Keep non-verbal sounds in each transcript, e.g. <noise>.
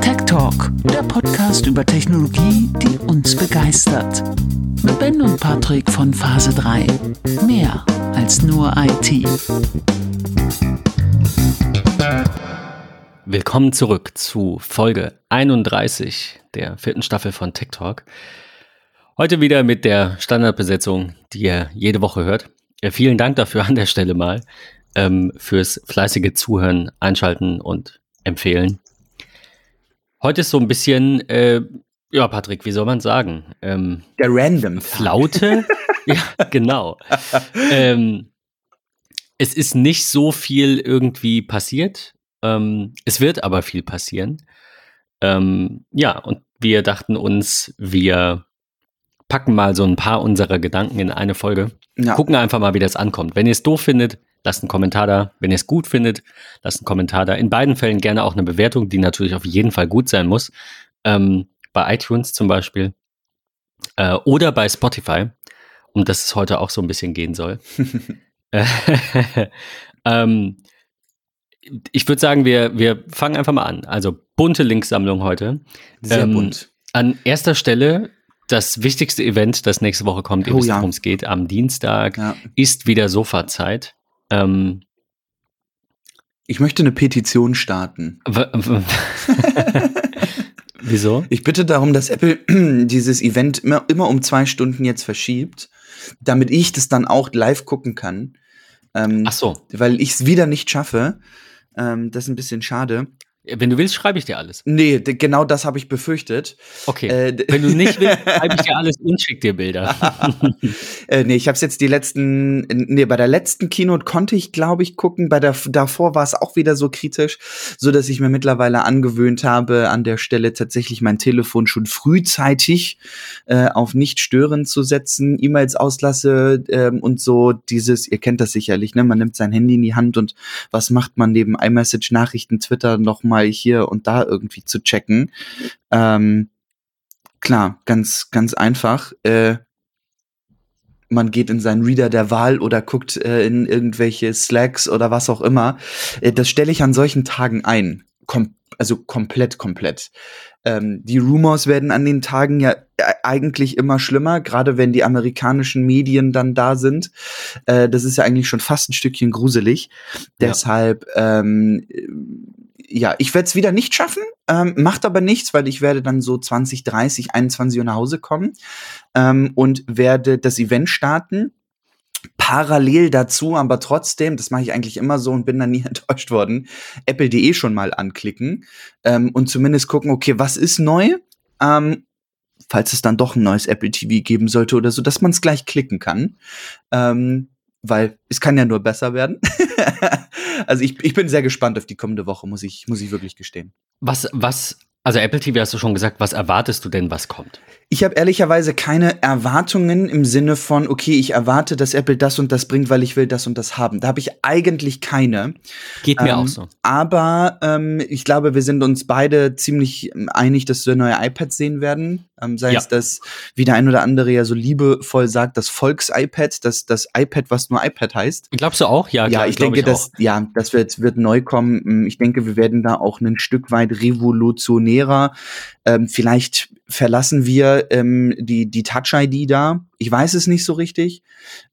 Tech Talk, der Podcast über Technologie, die uns begeistert. Mit Ben und Patrick von Phase 3. Mehr als nur IT. Willkommen zurück zu Folge 31 der vierten Staffel von Tech Talk. Heute wieder mit der Standardbesetzung, die ihr jede Woche hört. Ja, vielen Dank dafür an der Stelle mal ähm, fürs fleißige Zuhören, Einschalten und Empfehlen. Heute ist so ein bisschen, äh, ja, Patrick, wie soll man sagen? Ähm, der Random. Flaute? <laughs> ja, genau. ähm, es ist nicht so viel irgendwie passiert. Ähm, es wird aber viel passieren. Ähm, ja, und wir dachten uns, wir packen mal so ein paar unserer Gedanken in eine Folge. Ja. Gucken einfach mal, wie das ankommt. Wenn ihr es doof findet, lasst einen Kommentar da. Wenn ihr es gut findet, lasst einen Kommentar da. In beiden Fällen gerne auch eine Bewertung, die natürlich auf jeden Fall gut sein muss. Ähm, bei iTunes zum Beispiel. Äh, oder bei Spotify, um das es heute auch so ein bisschen gehen soll. <laughs> <laughs> ähm, ich würde sagen, wir, wir fangen einfach mal an. Also bunte Linksammlung heute. Sehr ähm, bunt. An erster Stelle das wichtigste Event, das nächste Woche kommt, ihr oh, wisst, ja. worum es geht, am Dienstag, ja. ist wieder Sofazeit. Ähm, ich möchte eine Petition starten. <laughs> Wieso? Ich bitte darum, dass Apple <clears throat> dieses Event immer, immer um zwei Stunden jetzt verschiebt, damit ich das dann auch live gucken kann. Ähm, Ach so. Weil ich es wieder nicht schaffe. Ähm, das ist ein bisschen schade. Wenn du willst, schreibe ich dir alles. Nee, genau das habe ich befürchtet. Okay. Äh, Wenn du nicht willst, <laughs> schreibe ich dir alles und schick dir Bilder. <laughs> äh, nee, ich habe es jetzt die letzten, nee, bei der letzten Keynote konnte ich, glaube ich, gucken. Bei der davor war es auch wieder so kritisch, so dass ich mir mittlerweile angewöhnt habe, an der Stelle tatsächlich mein Telefon schon frühzeitig äh, auf nicht stören zu setzen, E-Mails auslasse ähm, und so dieses, ihr kennt das sicherlich, ne? Man nimmt sein Handy in die Hand und was macht man neben iMessage, Nachrichten, Twitter noch mal hier und da irgendwie zu checken. Ähm, klar, ganz, ganz einfach. Äh, man geht in seinen Reader der Wahl oder guckt äh, in irgendwelche Slacks oder was auch immer. Äh, das stelle ich an solchen Tagen ein. Kom also komplett, komplett. Ähm, die Rumors werden an den Tagen ja äh, eigentlich immer schlimmer, gerade wenn die amerikanischen Medien dann da sind. Äh, das ist ja eigentlich schon fast ein Stückchen gruselig. Ja. Deshalb ähm, ja, ich werde es wieder nicht schaffen, ähm, macht aber nichts, weil ich werde dann so 20, 30, 21 Uhr nach Hause kommen ähm, und werde das Event starten. Parallel dazu, aber trotzdem, das mache ich eigentlich immer so und bin dann nie <laughs> enttäuscht worden, apple.de schon mal anklicken ähm, und zumindest gucken, okay, was ist neu? Ähm, falls es dann doch ein neues Apple TV geben sollte oder so, dass man es gleich klicken kann. Ähm, weil es kann ja nur besser werden. <laughs> also ich, ich bin sehr gespannt auf die kommende Woche, muss ich, muss ich wirklich gestehen. Was, was, also Apple TV hast du schon gesagt, was erwartest du denn, was kommt? Ich habe ehrlicherweise keine Erwartungen im Sinne von, okay, ich erwarte, dass Apple das und das bringt, weil ich will das und das haben. Da habe ich eigentlich keine. Geht mir ähm, auch so. Aber ähm, ich glaube, wir sind uns beide ziemlich einig, dass wir neue iPads sehen werden. Ähm, sei ja. es das, wie der ein oder andere ja so liebevoll sagt, das Volks-iPad, das, das iPad, was nur iPad heißt. Glaubst du auch? Ja, ja klar, ich denke, ich dass, ja, das wird, wird neu kommen. Ähm, ich denke, wir werden da auch ein Stück weit revolutionärer. Ähm, vielleicht verlassen wir ähm, die, die Touch-ID da. Ich weiß es nicht so richtig.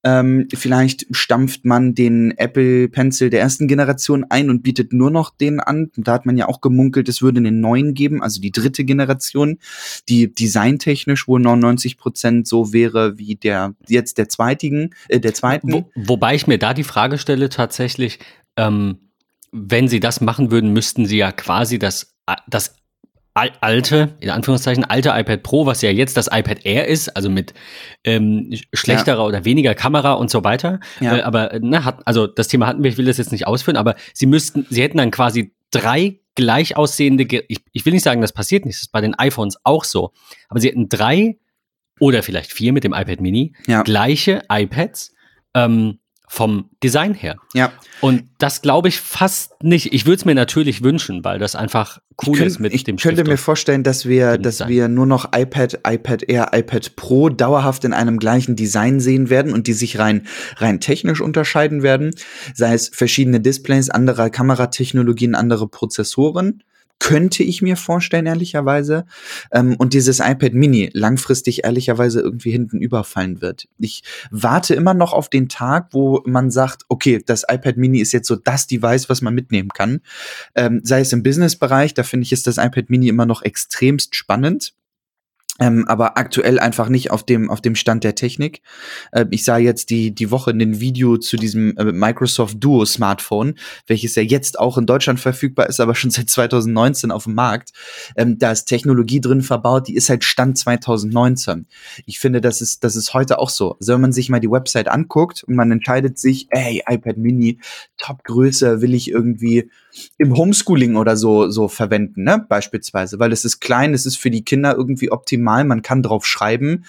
Ähm, vielleicht stampft man den Apple Pencil der ersten Generation ein und bietet nur noch den an. Da hat man ja auch gemunkelt, es würde einen neuen geben, also die dritte Generation, die designtechnisch wohl 99 Prozent so wäre wie der jetzt der zweitigen, äh, der zweiten. Wo, wobei ich mir da die Frage stelle tatsächlich, ähm, wenn sie das machen würden, müssten sie ja quasi das, das alte, in Anführungszeichen, alte iPad Pro, was ja jetzt das iPad Air ist, also mit ähm, schlechterer ja. oder weniger Kamera und so weiter. Ja. Äh, aber ne, hat, also das Thema hatten wir, ich will das jetzt nicht ausführen, aber sie müssten, sie hätten dann quasi drei gleich aussehende, ich, ich will nicht sagen, das passiert nicht, das ist bei den iPhones auch so, aber sie hätten drei oder vielleicht vier mit dem iPad Mini, ja. gleiche iPads, ähm, vom Design her. Ja. Und das glaube ich fast nicht. Ich würde es mir natürlich wünschen, weil das einfach cool könnt, ist mit ich dem könnte Stift mir vorstellen, dass wir, dem dass Design. wir nur noch iPad, iPad Air, iPad Pro dauerhaft in einem gleichen Design sehen werden und die sich rein, rein technisch unterscheiden werden. Sei es verschiedene Displays, andere Kameratechnologien, andere Prozessoren. Könnte ich mir vorstellen, ehrlicherweise. Ähm, und dieses iPad Mini langfristig ehrlicherweise irgendwie hinten überfallen wird. Ich warte immer noch auf den Tag, wo man sagt, okay, das iPad Mini ist jetzt so das Device, was man mitnehmen kann. Ähm, sei es im Business-Bereich, da finde ich, ist das iPad Mini immer noch extremst spannend. Ähm, aber aktuell einfach nicht auf dem, auf dem Stand der Technik. Äh, ich sah jetzt die, die Woche ein Video zu diesem äh, Microsoft Duo Smartphone, welches ja jetzt auch in Deutschland verfügbar ist, aber schon seit 2019 auf dem Markt. Ähm, da ist Technologie drin verbaut, die ist halt Stand 2019. Ich finde, das ist, das ist heute auch so. Also wenn man sich mal die Website anguckt und man entscheidet sich, ey, iPad Mini, Top-Größe, will ich irgendwie im Homeschooling oder so, so verwenden, ne? Beispielsweise, weil es ist klein, es ist für die Kinder irgendwie optimal, man kann drauf schreiben.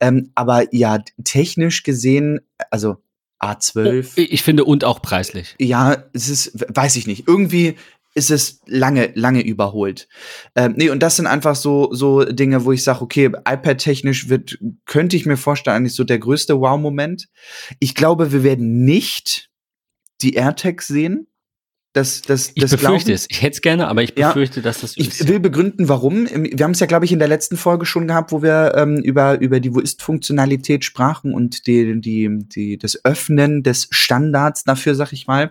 Ähm, aber ja, technisch gesehen, also A12, Ich finde und auch preislich. ja, es ist, weiß ich nicht, irgendwie ist es lange, lange überholt. Ähm, nee, und das sind einfach so, so Dinge, wo ich sage, okay, iPad-technisch wird, könnte ich mir vorstellen, eigentlich so der größte Wow-Moment. Ich glaube, wir werden nicht die AirTags sehen. Das, das, Ich das befürchte glauben- es. Ich hätte es gerne, aber ich Ja. befürchte, dass das so ich ist. will begründen, warum. Wir haben es ja, glaube ich, in der letzten Folge schon gehabt, wo wir ähm, über, über die Wo ist-Funktionalität sprachen und die, die, die, das Öffnen des Standards dafür, sag ich mal,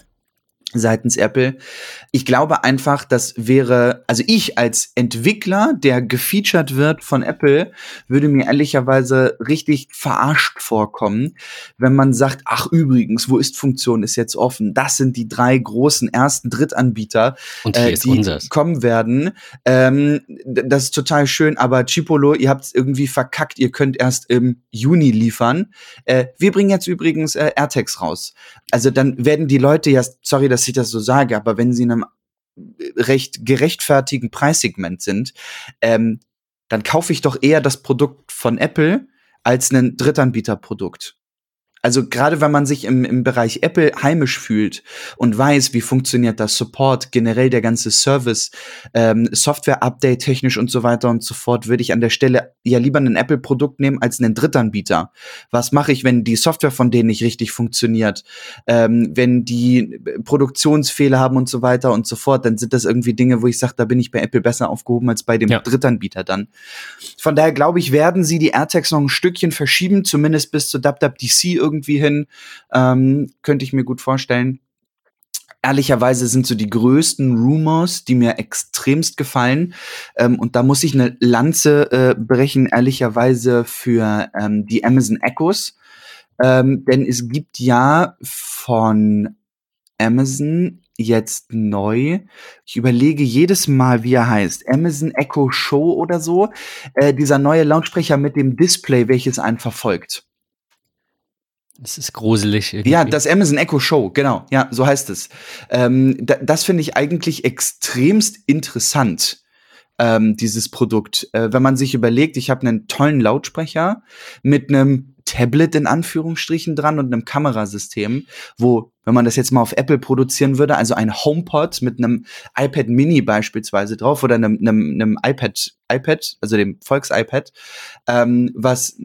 seitens Apple. Ich glaube einfach, das wäre, also ich als Entwickler, der gefeatured wird von Apple, würde mir ehrlicherweise richtig verarscht vorkommen, wenn man sagt, ach übrigens, wo ist Funktion ist jetzt offen. Das sind die drei großen ersten Drittanbieter, äh, die unseres. kommen werden. Ähm, das ist total schön, aber Chipolo, ihr habt es irgendwie verkackt, ihr könnt erst im Juni liefern. Äh, wir bringen jetzt übrigens äh, AirTags raus. Also dann werden die Leute ja, sorry, dass ich das so sage, aber wenn sie in einem recht gerechtfertigen Preissegment sind, ähm, dann kaufe ich doch eher das Produkt von Apple als ein Drittanbieterprodukt. Also gerade wenn man sich im, im Bereich Apple heimisch fühlt und weiß, wie funktioniert das Support, generell der ganze Service, ähm, Software-Update technisch und so weiter und so fort, würde ich an der Stelle ja lieber ein Apple-Produkt nehmen als einen Drittanbieter. Was mache ich, wenn die Software von denen nicht richtig funktioniert, ähm, wenn die Produktionsfehler haben und so weiter und so fort, dann sind das irgendwie Dinge, wo ich sage, da bin ich bei Apple besser aufgehoben als bei dem Ja. Drittanbieter dann. Von daher glaube ich, werden sie die AirTags noch ein Stückchen verschieben, zumindest bis zu WWDC irgendwie hin. Ähm, könnte ich mir gut vorstellen. Ehrlicherweise sind so die größten Rumors, die mir extremst gefallen. Ähm, und da muss ich eine Lanze äh, brechen, ehrlicherweise für ähm, die Amazon Echos. Ähm, denn es gibt ja von Amazon jetzt neu. Ich überlege jedes Mal, wie er heißt. Amazon Echo Show oder so. Äh, dieser neue Lautsprecher mit dem Display, welches einen verfolgt. Das ist gruselig. Irgendwie. Ja, das Amazon Echo Show, genau. Ja, so heißt es. Ähm, da, das finde ich eigentlich extremst interessant, ähm, dieses Produkt. Äh, wenn man sich überlegt, ich habe einen tollen Lautsprecher mit einem Tablet in Anführungsstrichen dran und einem Kamerasystem, wo, wenn man das jetzt mal auf Apple produzieren würde, also ein HomePod mit einem iPad Mini beispielsweise drauf oder einem, einem, einem iPad, iPad, also dem Volks-iPad, ähm, was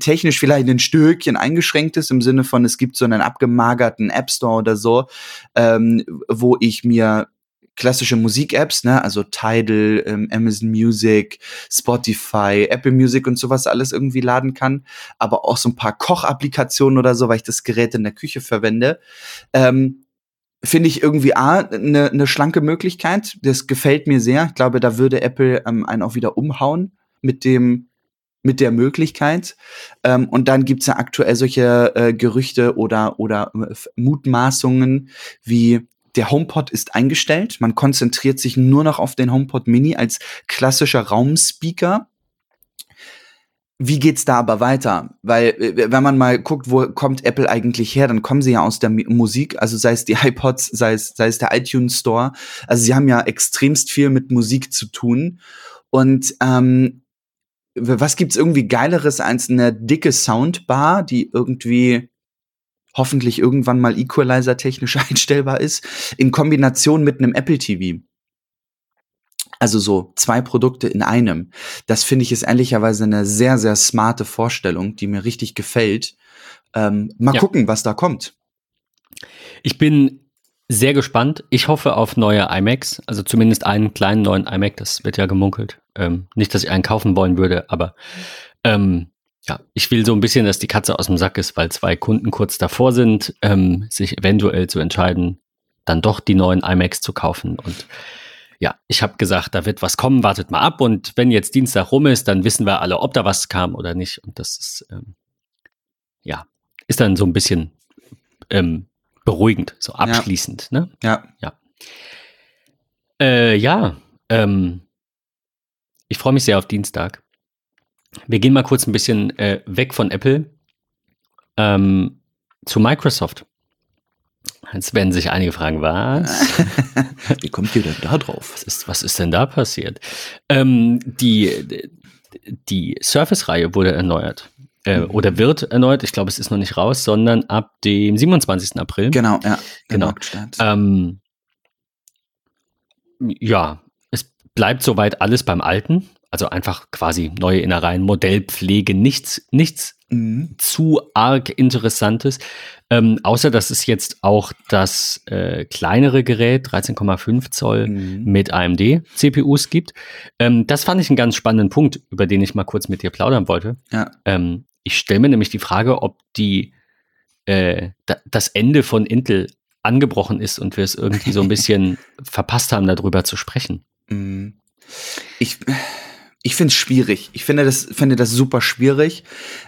technisch vielleicht ein Stückchen eingeschränkt ist, im Sinne von, es gibt so einen abgemagerten App Store oder so, ähm, wo ich mir klassische Musik-Apps, ne, also Tidal, ähm, Amazon Music, Spotify, Apple Music und sowas alles irgendwie laden kann, aber auch so ein paar Koch-Applikationen oder so, weil ich das Gerät in der Küche verwende. Ähm, Finde ich irgendwie A, eine ne schlanke Möglichkeit. Das gefällt mir sehr. Ich glaube, da würde Apple ähm, einen auch wieder umhauen mit dem, mit der Möglichkeit. Ähm, und dann gibt's ja aktuell solche äh, Gerüchte oder, oder äh, Mutmaßungen wie der HomePod ist eingestellt. Man konzentriert sich nur noch auf den HomePod Mini als klassischer Raumspeaker. Wie geht's da aber weiter? Weil, äh, wenn man mal guckt, wo kommt Apple eigentlich her, dann kommen sie ja aus der Musik, also sei es die <laughs> iPods, sei es, sei es der iTunes Store. Also sie haben ja extremst viel mit Musik zu tun. Und ähm, was gibt's irgendwie Geileres als eine dicke Soundbar, die irgendwie hoffentlich irgendwann mal Equalizer technisch <laughs> einstellbar ist, in Kombination mit einem Apple TV. Also so zwei Produkte in einem. Das finde ich ist ehrlicherweise eine sehr, sehr smarte Vorstellung, die mir richtig gefällt. Ähm, mal Ja. gucken, was da kommt. Ich bin sehr gespannt. Ich hoffe auf neue iMacs, also zumindest einen kleinen neuen iMac, das wird ja gemunkelt. Ähm, nicht, dass ich einen kaufen wollen würde, aber ähm, ja, ich will so ein bisschen, dass die Katze aus dem Sack ist, weil zwei Kunden kurz davor sind, ähm, sich eventuell zu entscheiden, dann doch die neuen iMacs zu kaufen. Und ja, ich habe gesagt, da wird was kommen, wartet mal ab. Und wenn jetzt Dienstag rum ist, dann wissen wir alle, ob da was kam oder nicht. Und das ist, ähm, ja, ist dann so ein bisschen ähm, beruhigend, so abschließend. Ne? Ja. Äh, ja, ähm, ich freue mich sehr auf Dienstag. Wir gehen mal kurz ein bisschen äh, weg von Apple ähm, zu Microsoft. Jetzt werden sich einige fragen, was? <laughs> Wie kommt ihr denn da drauf? Was ist, was ist denn da passiert? Ähm, die die Surface-Reihe wurde erneuert. Äh, Mhm. Oder wird erneuert. Ich glaube, es ist noch nicht raus, sondern ab dem 27. April. Genau, ja. Genau. Ähm, ja, es bleibt soweit alles beim Alten. Also einfach quasi neue Innereien, Modellpflege, nichts, nichts Mhm. zu arg Interessantes. Ähm, außer dass es jetzt auch das äh, kleinere Gerät, 13,5 Zoll, Mhm. mit AMD-CPUs gibt. Ähm, das fand ich einen ganz spannenden Punkt, über den ich mal kurz mit dir plaudern wollte. Ja. Ähm, ich stelle mir nämlich die Frage, ob die, äh, da, das Ende von Intel angebrochen ist und wir es irgendwie so ein <laughs> bisschen verpasst haben, darüber zu sprechen. Mhm. Ich, ich finde es schwierig. Ich finde das, finde das super schwierig.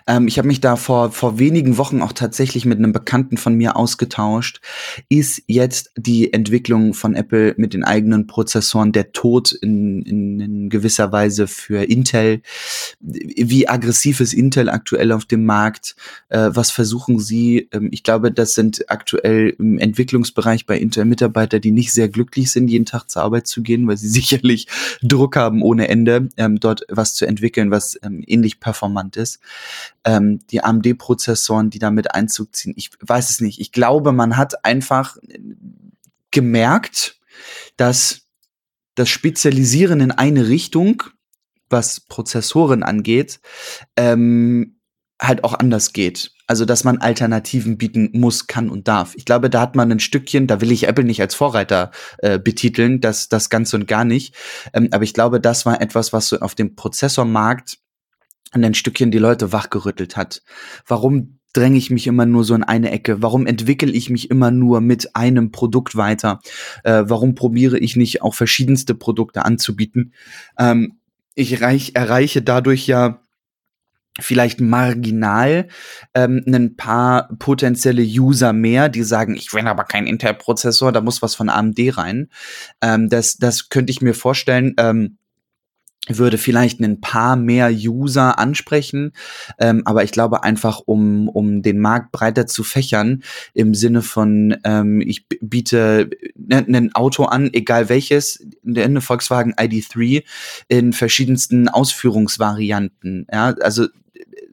Ähm, ich habe mich da vor, vor wenigen Wochen auch tatsächlich mit einem Bekannten von mir ausgetauscht. Ist jetzt die Entwicklung von Apple mit den eigenen Prozessoren der Tod in, in, in gewisser Weise für Intel? Wie aggressiv ist Intel aktuell auf dem Markt? Äh, was versuchen sie? Ähm, ich glaube, das sind aktuell im Entwicklungsbereich bei Intel Mitarbeiter, die nicht sehr glücklich sind, jeden Tag zur Arbeit zu gehen, weil sie <laughs> sicherlich Druck haben ohne Ende, ähm, dort was zu entwickeln, was ähm, ähnlich performant ist. Ähm, die AMD-Prozessoren, die damit Einzug ziehen, ich weiß es nicht. Ich glaube, man hat einfach äh, gemerkt, dass das Spezialisieren in eine Richtung, was Prozessoren angeht, ähm, halt auch anders geht. Also, dass man Alternativen bieten muss, kann und darf. Ich glaube, da hat man ein Stückchen, da will ich Apple nicht als Vorreiter äh, betiteln, das, das ganz und gar nicht. Ähm, aber ich glaube, das war etwas, was so auf dem Prozessormarkt ein Stückchen die Leute wachgerüttelt hat. Warum dränge ich mich immer nur so in eine Ecke? Warum entwickle ich mich immer nur mit einem Produkt weiter? Äh, warum probiere ich nicht auch verschiedenste Produkte anzubieten? Ähm, ich reich, erreiche dadurch ja vielleicht marginal ähm, ein paar potenzielle User mehr, die sagen, ich will aber keinen Intel-Prozessor, da muss was von AMD rein. Ähm, das, das könnte ich mir vorstellen. Ähm, würde vielleicht ein paar mehr User ansprechen, ähm, aber ich glaube einfach, um, um den Markt breiter zu fächern, im Sinne von, ähm, ich biete ein Auto an, egal welches, eine Volkswagen ID3 in verschiedensten Ausführungsvarianten, ja, also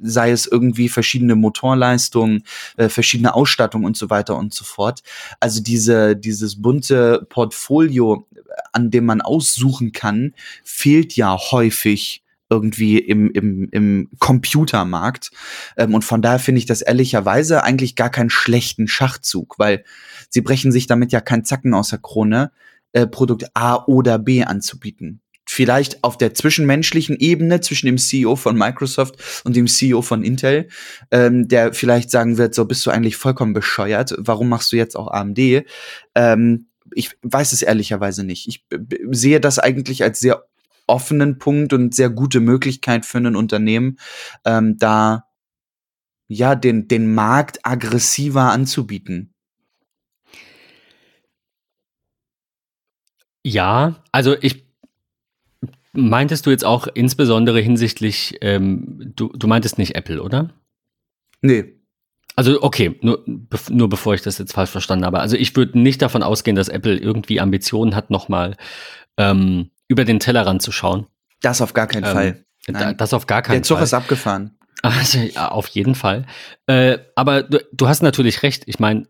sei es irgendwie verschiedene Motorleistungen, äh, verschiedene Ausstattung und so weiter und so fort. Also diese, dieses bunte Portfolio, an dem man aussuchen kann, fehlt ja häufig irgendwie im, im, im Computermarkt. Ähm, und von daher finde ich das ehrlicherweise eigentlich gar keinen schlechten Schachzug, weil sie brechen sich damit ja keinen Zacken aus der Krone, äh, Produkt A oder B anzubieten. Vielleicht auf der zwischenmenschlichen Ebene zwischen dem CEO von Microsoft und dem CEO von Intel, ähm, der vielleicht sagen wird, so bist du eigentlich vollkommen bescheuert, warum machst du jetzt auch AMD? Ähm, ich weiß es ehrlicherweise nicht. Ich sehe das eigentlich als sehr offenen Punkt und sehr gute Möglichkeit für ein Unternehmen, ähm, da ja den, den Markt aggressiver anzubieten. Ja, also ich meintest du jetzt auch insbesondere hinsichtlich, ähm, du, du meintest nicht Apple, oder? Nee. Also okay, nur, nur bevor ich das jetzt falsch verstanden habe. Also ich würde nicht davon ausgehen, dass Apple irgendwie Ambitionen hat, nochmal ähm, über den Tellerrand zu schauen. Das auf gar keinen Ähm, Fall. Da, das auf gar keinen Der Zug Fall. ist abgefahren. <laughs> Also, ja, auf jeden Fall. Äh, aber du, du, hast natürlich recht. Ich meine,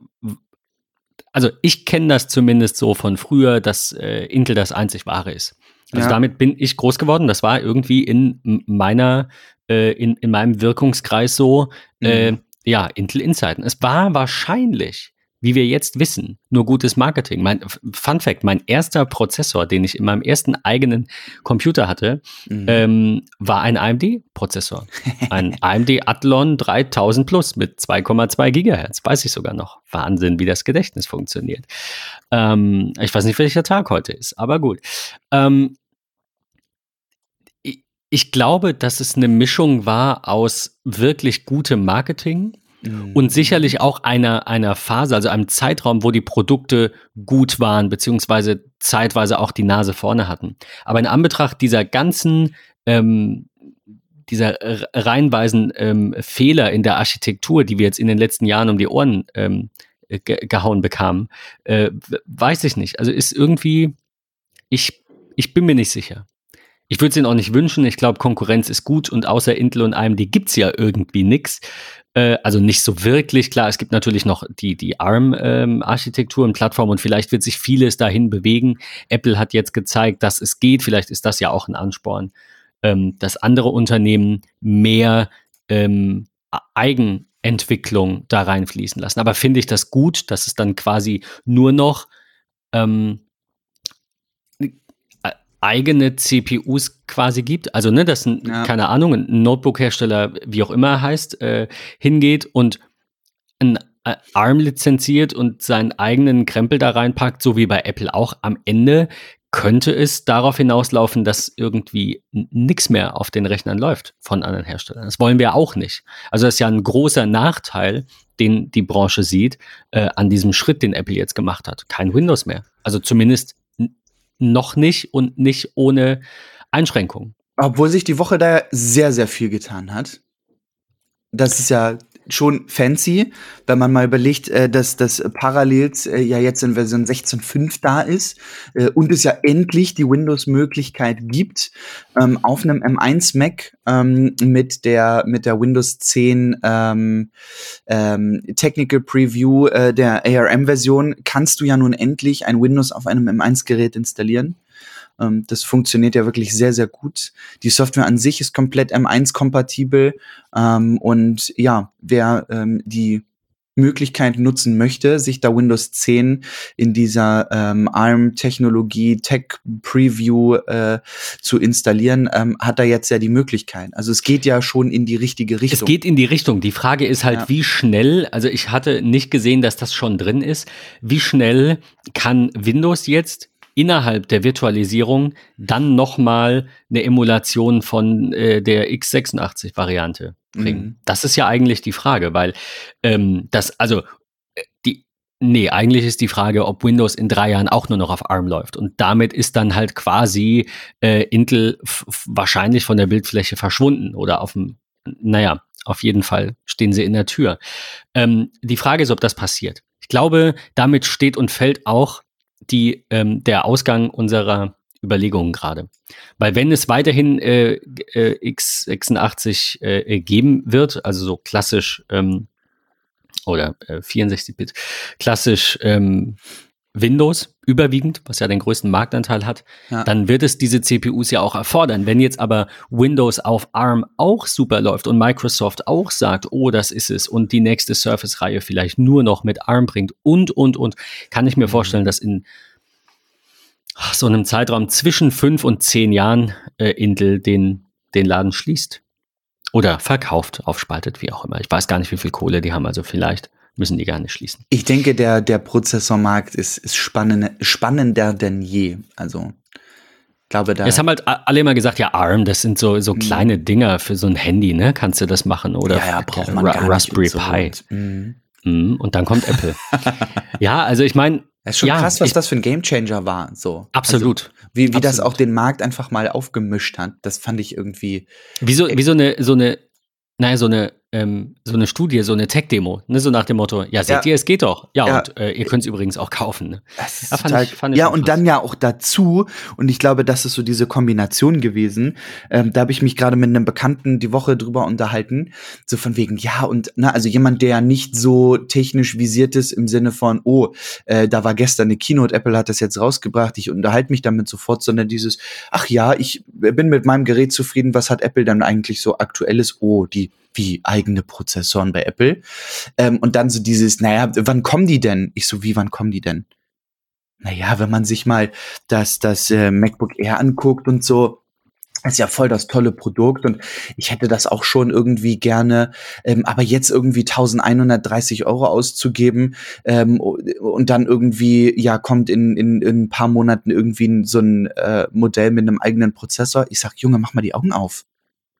also ich kenne das zumindest so von früher, dass äh, Intel das einzig wahre ist. Also ja. damit bin ich groß geworden. Das war irgendwie in meiner, äh, in, in meinem Wirkungskreis so, äh, mhm. ja, Intel Insighten. Es war wahrscheinlich wie wir jetzt wissen, nur gutes Marketing. Mein Fun Fact: Mein erster Prozessor, den ich in meinem ersten eigenen Computer hatte, mhm. ähm, war ein AMD-Prozessor. Ein <laughs> AMD Athlon 3000 Plus mit 2,2 Gigahertz. Weiß ich sogar noch. Wahnsinn, wie das Gedächtnis funktioniert. Ähm, ich weiß nicht, welcher Tag heute ist, aber gut. Ähm, ich glaube, dass es eine Mischung war aus wirklich gutem Marketing und sicherlich auch einer, einer Phase, also einem Zeitraum, wo die Produkte gut waren, beziehungsweise zeitweise auch die Nase vorne hatten. Aber in Anbetracht dieser ganzen, ähm, dieser reinweisen ähm, Fehler in der Architektur, die wir jetzt in den letzten Jahren um die Ohren ähm, ge gehauen bekamen, äh, weiß ich nicht. Also ist irgendwie, ich, ich bin mir nicht sicher. Ich würde es ihnen auch nicht wünschen. Ich glaube, Konkurrenz ist gut und außer Intel und AMD gibt es ja irgendwie nichts. Äh, also nicht so wirklich. Klar, es gibt natürlich noch die, die ARM-Architektur ähm, und Plattform und vielleicht wird sich vieles dahin bewegen. Apple hat jetzt gezeigt, dass es geht. Vielleicht ist das ja auch ein Ansporn, ähm, dass andere Unternehmen mehr ähm, Eigenentwicklung da reinfließen lassen. Aber finde ich das gut, dass es dann quasi nur noch ähm, eigene CPUs quasi gibt. Also, ne, dass ein, ja. keine Ahnung, ein Notebook-Hersteller, wie auch immer heißt, äh, hingeht und ein äh, ARM lizenziert und seinen eigenen Krempel da reinpackt, so wie bei Apple auch. Am Ende könnte es darauf hinauslaufen, dass irgendwie nichts mehr auf den Rechnern läuft von anderen Herstellern. Das wollen wir auch nicht. Also das ist ja ein großer Nachteil, den die Branche sieht, äh, an diesem Schritt, den Apple jetzt gemacht hat. Kein Windows mehr. Also zumindest noch nicht und nicht ohne Einschränkungen. Obwohl sich die Woche da sehr, sehr viel getan hat. Das ist ja schon fancy, wenn man mal überlegt, äh, dass das Parallels äh, ja jetzt in Version 16.5 da ist äh, und es ja endlich die Windows-Möglichkeit gibt, ähm, auf einem M1 Mac ähm, mit der mit der Windows 10 ähm, Technical Preview der ARM-Version kannst du ja nun endlich ein Windows auf einem M1-Gerät installieren. Ähm, das funktioniert ja wirklich sehr, sehr gut. Die Software an sich ist komplett M1-kompatibel. Ähm, und ja, wer ähm, die Möglichkeit nutzen möchte, sich da Windows 10 in dieser ähm, ARM-Technologie Tech Preview äh, zu installieren, ähm, hat er jetzt ja die Möglichkeit. Also es geht ja schon in die richtige Richtung. Es geht in die Richtung. Die Frage ist halt, ja. wie schnell, also ich hatte nicht gesehen, dass das schon drin ist, wie schnell kann Windows jetzt innerhalb der Virtualisierung dann nochmal eine Emulation von äh, der x86-Variante bringen? Mhm. Das ist ja eigentlich die Frage, weil ähm, das, also äh, die, nee, eigentlich ist die Frage, ob Windows in drei Jahren auch nur noch auf ARM läuft. Und damit ist dann halt quasi äh, Intel wahrscheinlich von der Bildfläche verschwunden oder auf dem, naja, auf jeden Fall stehen sie in der Tür. Ähm, die Frage ist, ob das passiert. Ich glaube, damit steht und fällt auch die, ähm, der Ausgang unserer Überlegungen gerade. Weil wenn es weiterhin äh, äh, x86 äh, geben wird, also so klassisch ähm, oder äh, 64-Bit, klassisch ähm, Windows überwiegend, was ja den größten Marktanteil hat, ja. dann wird es diese CPUs ja auch erfordern. Wenn jetzt aber Windows auf ARM auch super läuft und Microsoft auch sagt, oh, das ist es und die nächste Surface-Reihe vielleicht nur noch mit ARM bringt und, und, und, kann ich mir mhm. vorstellen, dass in so einem Zeitraum zwischen fünf und zehn Jahren äh, Intel den, den Laden schließt. Oder verkauft, aufspaltet, wie auch immer. Ich weiß gar nicht, wie viel Kohle die haben, also vielleicht müssen die gar nicht schließen. Ich denke, der, der Prozessormarkt ist, ist spannender, spannender denn je. Also, glaube da. Es haben halt alle immer gesagt, ja, ARM, das sind so, so mhm. kleine Dinger für so ein Handy, ne? Kannst du das machen? Oder ja, ja, braucht man gar Raspberry so Pi. Mhm. Mhm. Und dann kommt Apple. <laughs> ja, also ich meine. Es ist schon ja, krass, was ich, das für ein Gamechanger war. So. Absolut. Also, wie, wie absolut. das auch den Markt einfach mal aufgemischt hat. Das fand ich irgendwie. Wie so, wie so eine, so eine, naja, so eine ähm, so eine Studie, so eine Tech-Demo, ne, so nach dem Motto, ja, seht Ja. ihr, es geht doch. Ja, Ja. und äh, ihr könnt es übrigens auch kaufen. Ne? Das ist Ja, fand total, ich- fand ja, und krass. dann ja auch dazu, und ich glaube, das ist so diese Kombination gewesen. Ähm, da habe ich mich gerade mit einem Bekannten die Woche drüber unterhalten. So von wegen, ja, und ne, also jemand, der nicht so technisch visiert ist im Sinne von, oh, äh, da war gestern eine Keynote, Apple hat das jetzt rausgebracht, ich unterhalte mich damit sofort, sondern dieses, ach ja, ich bin mit meinem Gerät zufrieden, was hat Apple dann eigentlich so aktuelles? Oh, die wie eigene Prozessoren bei Apple. Ähm, und dann so dieses, naja, wann kommen die denn? Ich so, wie, wann kommen die denn? Naja, wenn man sich mal das, das äh, MacBook Air anguckt und so, ist ja voll das tolle Produkt und ich hätte das auch schon irgendwie gerne, ähm, aber jetzt irgendwie 1130 Euro auszugeben ähm, und dann irgendwie, ja, kommt in, in, in ein paar Monaten irgendwie so ein äh, Modell mit einem eigenen Prozessor. Ich sag, Junge, mach mal die Augen auf.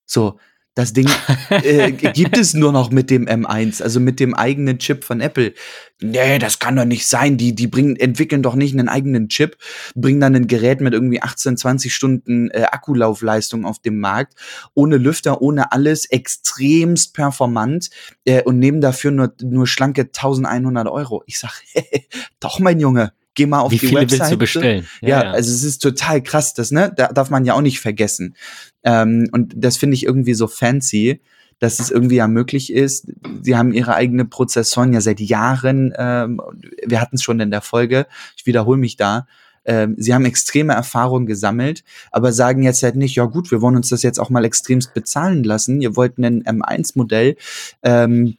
So, das Ding <laughs> äh, gibt es nur noch mit dem M1, also mit dem eigenen Chip von Apple. Nee, das kann doch nicht sein. Die, die bringen, entwickeln doch nicht einen eigenen Chip, bringen dann ein Gerät mit irgendwie 18, 20 Stunden äh, Akkulaufleistung auf dem Markt, ohne Lüfter, ohne alles, extremst performant äh, und nehmen dafür nur, nur schlanke 1100 Euro. Ich sag, <laughs> doch, mein Junge, geh mal auf Wie die viele Webseite. willst du bestellen? Ja, also es ist total krass, das, ne? Da darf man ja auch nicht vergessen. Ähm, und das finde ich irgendwie so fancy, dass es irgendwie ja möglich ist. Sie haben ihre eigene Prozessoren ja seit Jahren, ähm, wir hatten es schon in der Folge, ich wiederhole mich da. Ähm, sie haben extreme Erfahrungen gesammelt, aber sagen jetzt halt nicht, ja gut, wir wollen uns das jetzt auch mal extremst bezahlen lassen. Ihr wollt ein M1-Modell, ähm,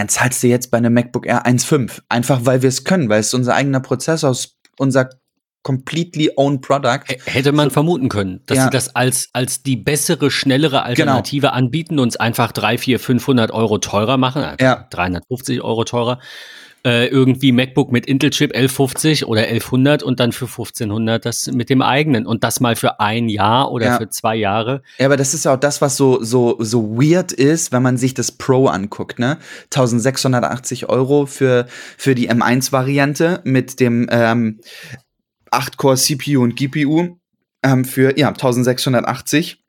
dann zahlst du jetzt bei einem MacBook Air 1.5. Einfach weil wir es können, weil es unser eigener Prozessor ist, unser completely own product. Hätte man vermuten können, dass Ja. sie das als, als die bessere, schnellere Alternative anbieten und es einfach 3, 4, 500 Euro teurer machen, also Ja. 350 Euro teurer, äh, irgendwie MacBook mit Intel-Chip 1150 oder 1100 und dann für 1500 das mit dem eigenen und das mal für ein Jahr oder Ja. für zwei Jahre. Ja, aber das ist ja auch das, was so, so, so weird ist, wenn man sich das Pro anguckt, ne? 1680 Euro für, für die M1-Variante mit dem ähm, 8-Core CPU und GPU ähm, für, ja, 1680.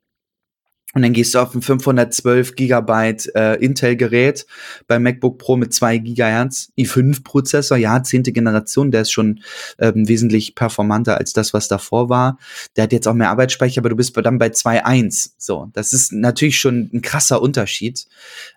Und dann gehst du auf ein 512 Gigabyte äh, Intel-Gerät bei MacBook Pro mit 2 Gigahertz i5-Prozessor, ja, zehnte Generation, der ist schon ähm, wesentlich performanter als das, was davor war. Der hat jetzt auch mehr Arbeitsspeicher, aber du bist dann bei 2.1. So, das ist natürlich schon ein krasser Unterschied.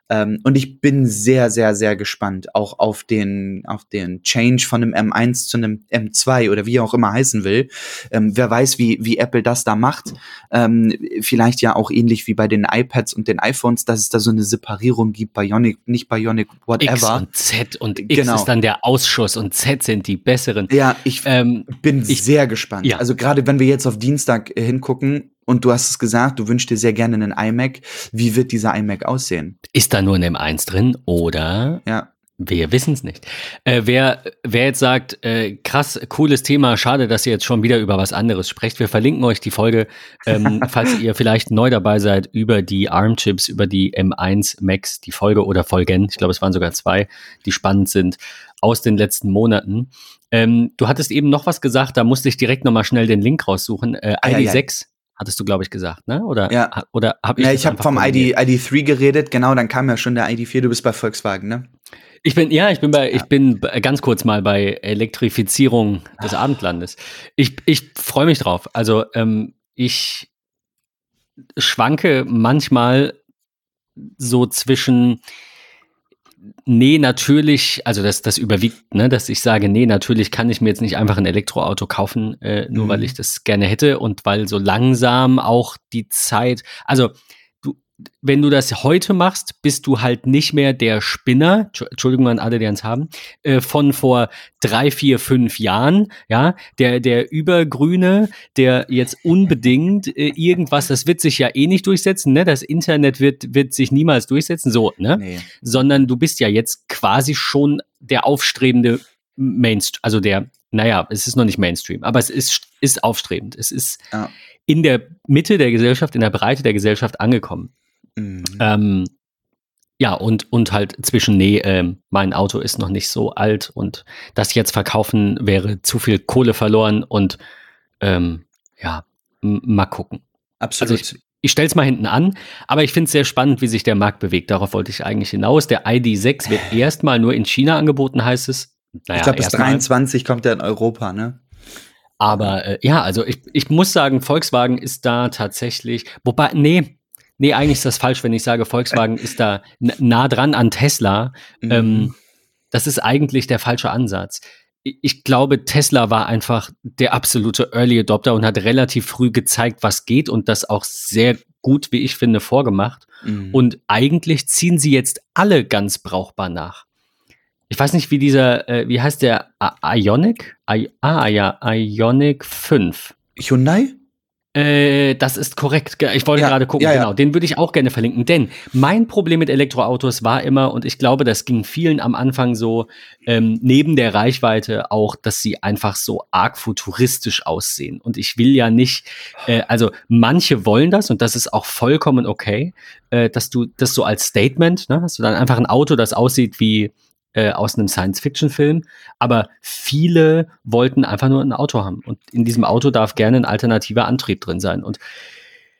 Ähm, und ich bin sehr, sehr, sehr gespannt auch auf den, auf den Change von einem M1 zu einem M2 oder wie er auch immer heißen will. Ähm, wer weiß, wie, wie Apple das da macht. Ähm, vielleicht ja auch ähnlich wie bei den iPads und den iPhones, dass es da so eine Separierung gibt, Bionic, nicht Bionic, X whatever. und Z und X Genau. ist dann der Ausschuss und Z sind die besseren. Ja, ich Ähm, bin ich- sehr gespannt. ja. Also gerade wenn wir jetzt auf Dienstag äh, hingucken und du hast es gesagt, du wünschst dir sehr gerne einen iMac. Wie wird dieser iMac aussehen? ist da nur ein M1 drin oder Ja. Wir wissen es nicht. Äh, wer, wer jetzt sagt, äh, krass, cooles Thema, schade, dass ihr jetzt schon wieder über was anderes sprecht. Wir verlinken euch die Folge, ähm, <laughs> falls ihr vielleicht neu dabei seid, über die ARM-Chips, über die M1 Max, die Folge oder Folgen, ich glaube, es waren sogar zwei, die spannend sind, aus den letzten Monaten. Ähm, du hattest eben noch was gesagt, da musste ich direkt nochmal schnell den Link raussuchen. Äh, Ah, ja, ja. ID6 hattest du, glaube ich, gesagt, ne? Oder, Ja. oder habe ich ja ich habe vom ID, kombiniert? ID3 geredet, genau, dann kam ja schon der ID4, du bist bei Volkswagen, ne? Ich bin, ja, ich bin bei, ich bin ganz kurz mal bei Elektrifizierung des Abendlandes. Ich, ich freue mich drauf. Also, ähm, ich schwanke manchmal so zwischen, nee, natürlich, also das, das überwiegt, ne, dass ich sage, nee, natürlich kann ich mir jetzt nicht einfach ein Elektroauto kaufen, äh, nur Mhm. weil ich das gerne hätte und weil so langsam auch die Zeit, also wenn du das heute machst, bist du halt nicht mehr der Spinner, Tschu- Entschuldigung an alle, die uns haben, äh, von vor drei, vier, fünf Jahren, ja, der, der Übergrüne, der jetzt unbedingt äh, irgendwas, das wird sich ja eh nicht durchsetzen, ne, das Internet wird, wird sich niemals durchsetzen, so, ne, Nee. sondern du bist ja jetzt quasi schon der aufstrebende Mainstream, also der, naja, es ist noch nicht Mainstream, aber es ist, ist aufstrebend. Es ist Ja. in der Mitte der Gesellschaft, in der Breite der Gesellschaft angekommen. Mhm. Ähm, ja, und, und halt zwischen, nee, ähm, mein Auto ist noch nicht so alt und das jetzt verkaufen wäre zu viel Kohle verloren und ähm, ja, mal gucken. Absolut. Also ich, ich stelle es mal hinten an, aber ich finde es sehr spannend, wie sich der Markt bewegt. Darauf wollte ich eigentlich hinaus. Der ID6 wird <laughs> erstmal nur in China angeboten, heißt es. Naja, ich glaube, bis 23 kommt er in Europa, ne? Aber äh, ja, also ich, ich muss sagen, Volkswagen ist da tatsächlich, wobei, nee, nee, eigentlich ist das falsch, wenn ich sage, Volkswagen <laughs> ist da nah dran an Tesla. Mhm. Ähm, das ist eigentlich der falsche Ansatz ich glaube, Tesla war einfach der absolute Early Adopter und hat relativ früh gezeigt, was geht und das auch sehr gut, wie ich finde, vorgemacht. Mhm. Und eigentlich ziehen sie jetzt alle ganz brauchbar nach. Ich weiß nicht, wie dieser, äh, wie heißt der Ionic? I ah, ja, Ionic 5. Hyundai? Äh, das ist korrekt. Ich wollte ja, gerade gucken, ja, ja. genau. Den würde ich auch gerne verlinken. Denn mein Problem mit Elektroautos war immer, und ich glaube, das ging vielen am Anfang so, ähm, neben der Reichweite auch, dass sie einfach so arg futuristisch aussehen. Und ich will ja nicht, äh, also manche wollen das und das ist auch vollkommen okay, äh, dass du das so als Statement, ne, hast du dann einfach ein Auto, das aussieht wie äh, aus einem Science-Fiction-Film, aber viele wollten einfach nur ein Auto haben. Und in diesem Auto darf gerne ein alternativer Antrieb drin sein. Und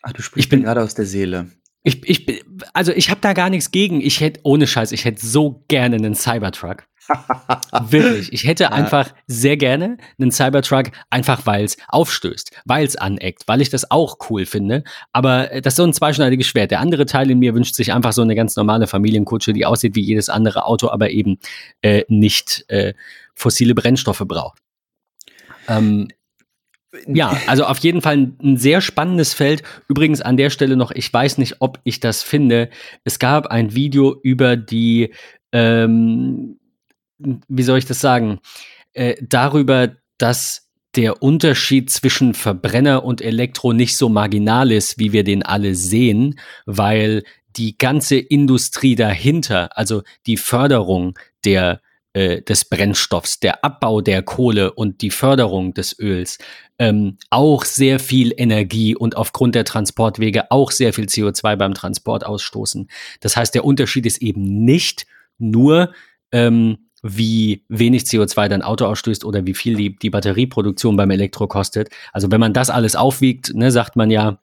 Ach, du sprichst ich bin gerade aus der Seele. Ich, ich, also ich habe da gar nichts gegen. Ich hätte, ohne Scheiß, ich hätte so gerne einen Cybertruck. <laughs> Wirklich. Ich hätte ja. einfach sehr gerne einen Cybertruck, einfach weil es aufstößt, weil es aneckt, weil ich das auch cool finde. Aber äh, das ist so ein zweischneidiges Schwert. Der andere Teil in mir wünscht sich einfach so eine ganz normale Familienkutsche, die aussieht wie jedes andere Auto, aber eben äh, nicht äh, fossile Brennstoffe braucht. Ähm, ja, also auf jeden Fall ein, ein, sehr spannendes Feld. Übrigens an der Stelle noch, ich weiß nicht, ob ich das finde. Es gab ein Video über die ähm, wie soll ich das sagen, äh, darüber, dass der Unterschied zwischen Verbrenner und Elektro nicht so marginal ist, wie wir den alle sehen, weil die ganze Industrie dahinter, also die Förderung der äh, des Brennstoffs, der Abbau der Kohle und die Förderung des Öls ähm, auch sehr viel Energie und aufgrund der Transportwege auch sehr viel CO2 beim Transport ausstoßen. Das heißt, der Unterschied ist eben nicht nur ähm, wie wenig CO2 dein Auto ausstößt oder wie viel die, die Batterieproduktion beim Elektro kostet. Also wenn man das alles aufwiegt, ne, sagt man ja,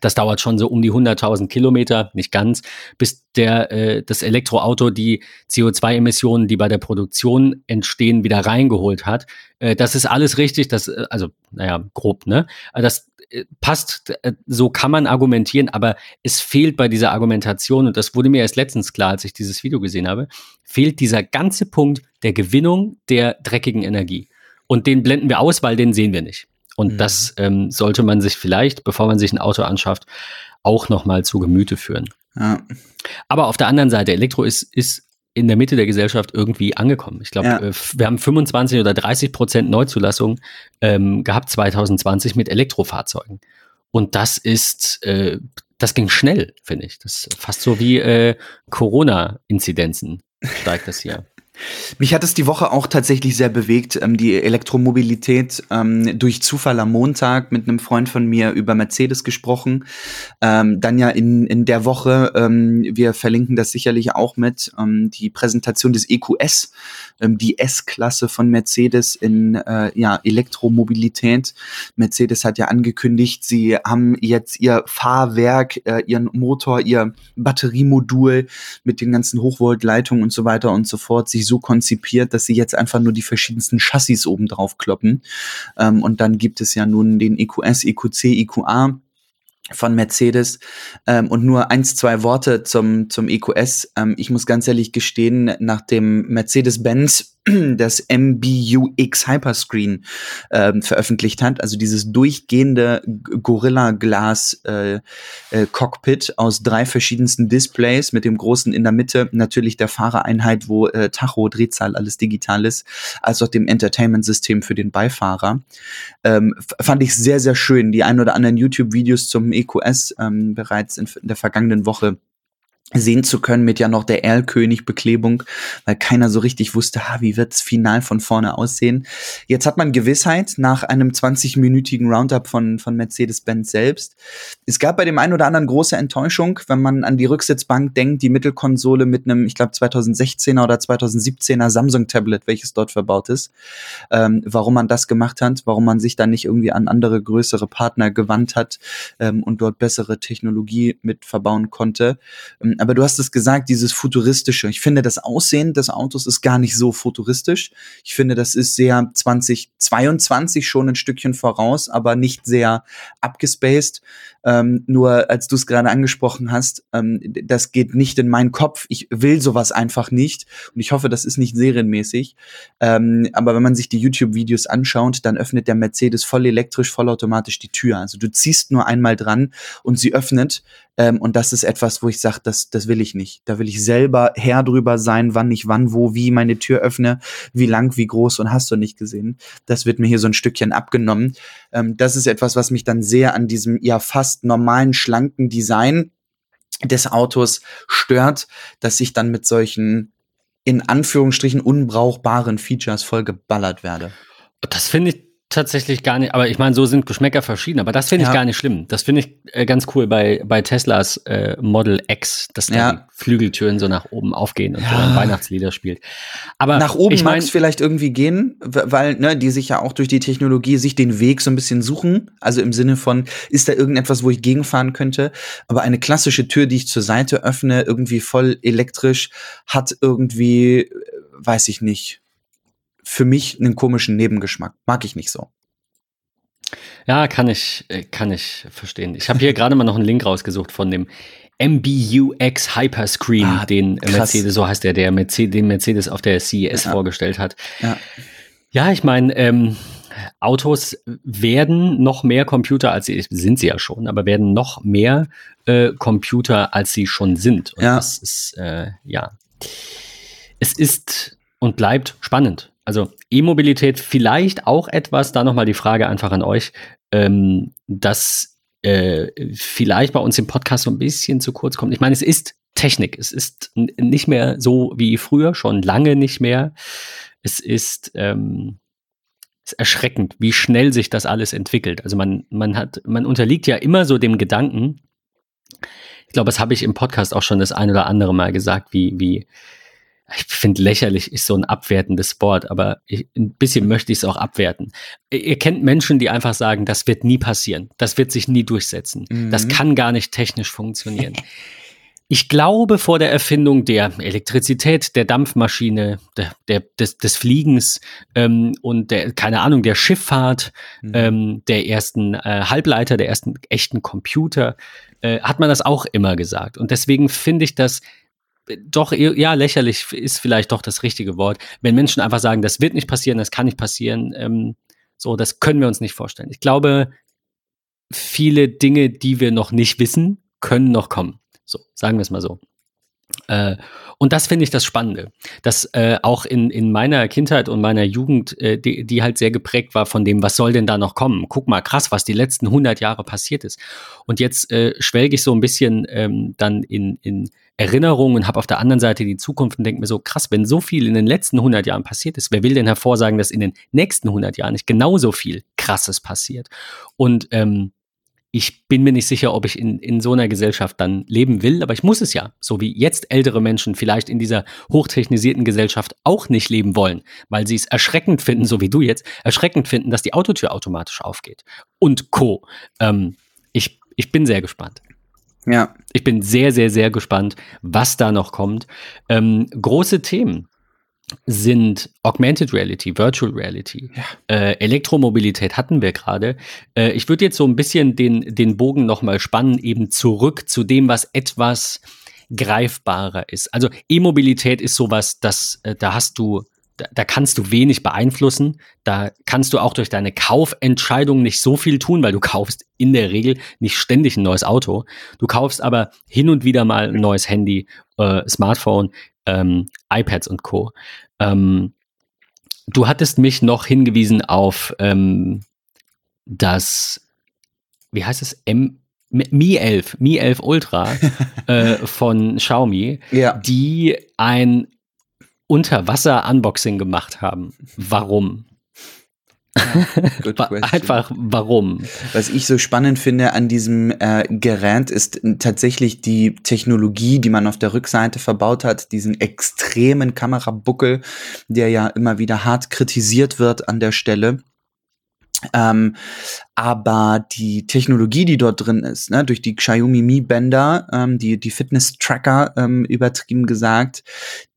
das dauert schon so um die 100.000 Kilometer, nicht ganz, bis der, äh, das Elektroauto die CO2-Emissionen, die bei der Produktion entstehen, wieder reingeholt hat. Äh, das ist alles richtig, das, äh, also, naja, grob, ne? Das passt, äh, so kann man argumentieren, aber es fehlt bei dieser Argumentation, und das wurde mir erst letztens klar, als ich dieses Video gesehen habe, fehlt dieser ganze Punkt der Gewinnung der dreckigen Energie. Und den blenden wir aus, weil den sehen wir nicht. Und mhm. das ähm, sollte man sich vielleicht, bevor man sich ein Auto anschafft, auch nochmal zu Gemüte führen. Ja. Aber auf der anderen Seite, Elektro ist, ist in der Mitte der Gesellschaft irgendwie angekommen. Ich glaube, ja. äh, wir haben 25 oder 30 Prozent Neuzulassung ähm, gehabt 2020 mit Elektrofahrzeugen. Und das ist, äh, das ging schnell, finde ich. Das ist fast so wie äh, Corona-Inzidenzen steigt das hier. <laughs> Mich hat es die Woche auch tatsächlich sehr bewegt, ähm, die Elektromobilität. Ähm, durch Zufall am Montag mit einem Freund von mir über Mercedes gesprochen. Ähm, dann ja in, in der Woche, ähm, wir verlinken das sicherlich auch mit, ähm, die Präsentation des EQS, ähm, die S-Klasse von Mercedes in äh, ja, Elektromobilität. Mercedes hat ja angekündigt, sie haben jetzt ihr Fahrwerk, äh, ihren Motor, ihr Batteriemodul mit den ganzen Hochvoltleitungen und so weiter und so fort sich so konzipiert, dass sie jetzt einfach nur die verschiedensten Chassis oben drauf kloppen. Ähm, und dann gibt es ja nun den EQS, EQC, EQA von Mercedes ähm, und nur eins, zwei Worte zum, zum EQS. Ähm, ich muss ganz ehrlich gestehen, nach dem Mercedes-Benz <clears throat> das MBUX Hyperscreen ähm, veröffentlicht hat, also dieses durchgehende Gorilla Glas äh, äh, Cockpit aus drei verschiedensten Displays mit dem großen in der Mitte natürlich der Fahrereinheit, wo äh, Tacho, Drehzahl, alles digital ist, als auch dem Entertainment-System für den Beifahrer. Ähm, fand ich sehr, sehr schön. Die ein oder anderen YouTube-Videos zum EQS ähm, bereits in, in der vergangenen Woche sehen zu können mit ja noch der Erlkönig-Beklebung, weil keiner so richtig wusste, ha, wie wird's final von vorne aussehen. Jetzt hat man Gewissheit nach einem 20-minütigen Roundup von, von Mercedes-Benz selbst. Es gab bei dem einen oder anderen große Enttäuschung, wenn man an die Rücksitzbank denkt, die Mittelkonsole mit einem, ich glaube 2016er oder 2017er Samsung-Tablet, welches dort verbaut ist. Ähm, warum man das gemacht hat, warum man sich dann nicht irgendwie an andere größere Partner gewandt hat ähm, und dort bessere Technologie mit verbauen konnte. Aber du hast es gesagt, dieses futuristische. Ich finde, das Aussehen des Autos ist gar nicht so futuristisch. Ich finde, das ist sehr 2022 schon ein Stückchen voraus, aber nicht sehr abgespaced. Ähm, nur als du es gerade angesprochen hast, ähm, das geht nicht in meinen Kopf. Ich will sowas einfach nicht. Und ich hoffe, das ist nicht serienmäßig. Ähm, aber wenn man sich die YouTube-Videos anschaut, dann öffnet der Mercedes voll elektrisch, vollautomatisch die Tür. Also du ziehst nur einmal dran und sie öffnet. Ähm, und das ist etwas, wo ich sage, das, das will ich nicht. Da will ich selber Herr drüber sein, wann ich wann, wo, wie meine Tür öffne, wie lang, wie groß und hast du nicht gesehen. Das wird mir hier so ein Stückchen abgenommen. Ähm, das ist etwas, was mich dann sehr an diesem ja fast normalen, schlanken Design des Autos stört, dass ich dann mit solchen in Anführungsstrichen unbrauchbaren Features voll geballert werde. Das finde ich tatsächlich gar nicht, aber ich meine, so sind Geschmäcker verschieden, aber das finde ich ja. gar nicht schlimm. Das finde ich äh, ganz cool bei, bei Teslas äh, Model X, dass ja. da die Flügeltüren so nach oben aufgehen und ja. Weihnachtslieder spielt. Aber nach oben mag es vielleicht irgendwie gehen, weil ne, die sich ja auch durch die Technologie sich den Weg so ein bisschen suchen. Also im Sinne von, ist da irgendetwas, wo ich gegenfahren könnte? Aber eine klassische Tür, die ich zur Seite öffne, irgendwie voll elektrisch, hat irgendwie, äh, weiß ich nicht, für mich einen komischen Nebengeschmack. Mag ich nicht so. Ja, kann ich, äh, kann ich verstehen. Ich habe hier <laughs> gerade mal noch einen Link rausgesucht von dem MBUX Hyperscreen, ah, den krass. Mercedes, so heißt der, der Mercedes, den Mercedes auf der CES ja. vorgestellt hat. Ja, ja ich meine, ähm, Autos werden noch mehr Computer, als sie sind sie ja schon, aber werden noch mehr äh, Computer, als sie schon sind. Und ja. das ist, äh, ja, es ist und bleibt spannend. Also E-Mobilität vielleicht auch etwas, da nochmal die Frage einfach an euch, ähm, dass äh, vielleicht bei uns im Podcast so ein bisschen zu kurz kommt. Ich meine, es ist Technik. Es ist nicht mehr so wie früher, schon lange nicht mehr. Es ist, ähm, ist erschreckend, wie schnell sich das alles entwickelt. Also man, man hat, man unterliegt ja immer so dem Gedanken, ich glaube, das habe ich im Podcast auch schon das ein oder andere Mal gesagt, wie, wie, ich finde lächerlich ist so ein abwertendes Wort, aber ich, ein bisschen möchte ich es auch abwerten. Ihr kennt Menschen, die einfach sagen, das wird nie passieren, das wird sich nie durchsetzen, mhm. das kann gar nicht technisch funktionieren. <laughs> Ich glaube, vor der Erfindung der Elektrizität, der Dampfmaschine, der, der des, des Fliegens ähm, und der, keine Ahnung, der Schifffahrt, mhm. ähm, der ersten äh, Halbleiter, der ersten echten Computer, äh, hat man das auch immer gesagt. Und deswegen finde ich das doch, ja, lächerlich ist vielleicht doch das richtige Wort. Wenn Menschen einfach sagen, das wird nicht passieren, das kann nicht passieren, ähm, so, das können wir uns nicht vorstellen. Ich glaube, viele Dinge, die wir noch nicht wissen, können noch kommen. So, sagen wir es mal so. Äh, und das finde ich das Spannende, dass äh, auch in, in meiner Kindheit und meiner Jugend, äh, die, die halt sehr geprägt war von dem, was soll denn da noch kommen? Guck mal, krass, was die letzten 100 Jahre passiert ist. Und jetzt äh, schwelge ich so ein bisschen ähm, dann in, in Erinnerungen und habe auf der anderen Seite die Zukunft und denke mir so, krass, wenn so viel in den letzten 100 Jahren passiert ist, wer will denn hervorsagen, dass in den nächsten 100 Jahren nicht genauso viel Krasses passiert? Und ähm, ich bin mir nicht sicher, ob ich in, in so einer Gesellschaft dann leben will, aber ich muss es ja, so wie jetzt ältere Menschen vielleicht in dieser hochtechnisierten Gesellschaft auch nicht leben wollen, weil sie es erschreckend finden, so wie du jetzt, erschreckend finden, dass die Autotür automatisch aufgeht und Co. Ähm, ich, ich bin sehr gespannt. Ja. Ich bin sehr, sehr, sehr gespannt, was da noch kommt. Ähm, große Themen sind Augmented Reality, Virtual Reality, ja. äh, Elektromobilität hatten wir gerade. Äh, ich würde jetzt so ein bisschen den, den Bogen nochmal spannen, eben zurück zu dem, was etwas greifbarer ist. Also E-Mobilität ist sowas, das, äh, da hast du da, da kannst du wenig beeinflussen. Da kannst du auch durch deine Kaufentscheidung nicht so viel tun, weil du kaufst in der Regel nicht ständig ein neues Auto. Du kaufst aber hin und wieder mal ein neues Handy, äh, Smartphone, ähm, iPads und Co. Ähm, du hattest mich noch hingewiesen auf ähm, das, wie heißt es, M Mi 11, Mi 11 Ultra <laughs> äh, von Xiaomi, Ja. die ein Unterwasser-Unboxing gemacht haben. Warum? <laughs> Einfach warum? Was ich so spannend finde an diesem äh, Gerät ist tatsächlich die Technologie, die man auf der Rückseite verbaut hat, diesen extremen Kamerabuckel, der ja immer wieder hart kritisiert wird an der Stelle. Ähm, aber die Technologie, die dort drin ist, ne, durch die Xiaomi Mi Bänder, ähm, die, die Fitness-Tracker, ähm, übertrieben gesagt,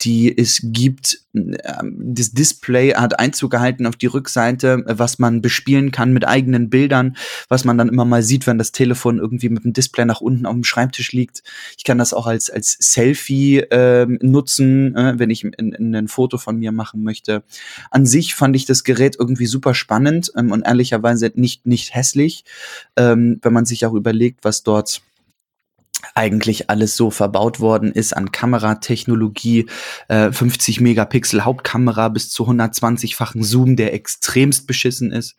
die es gibt, ähm, das Display hat Einzug gehalten auf die Rückseite, was man bespielen kann mit eigenen Bildern, was man dann immer mal sieht, wenn das Telefon irgendwie mit dem Display nach unten auf dem Schreibtisch liegt. Ich kann das auch als, als Selfie ähm, nutzen, äh, wenn ich in, in ein Foto von mir machen möchte. An sich fand ich das Gerät irgendwie super spannend ähm, und ehrlicherweise nicht, nicht hässlich, ähm, wenn man sich auch überlegt, was dort eigentlich alles so verbaut worden ist an Kameratechnologie, äh, 50 Megapixel Hauptkamera bis zu 120-fachen Zoom, der extremst beschissen ist,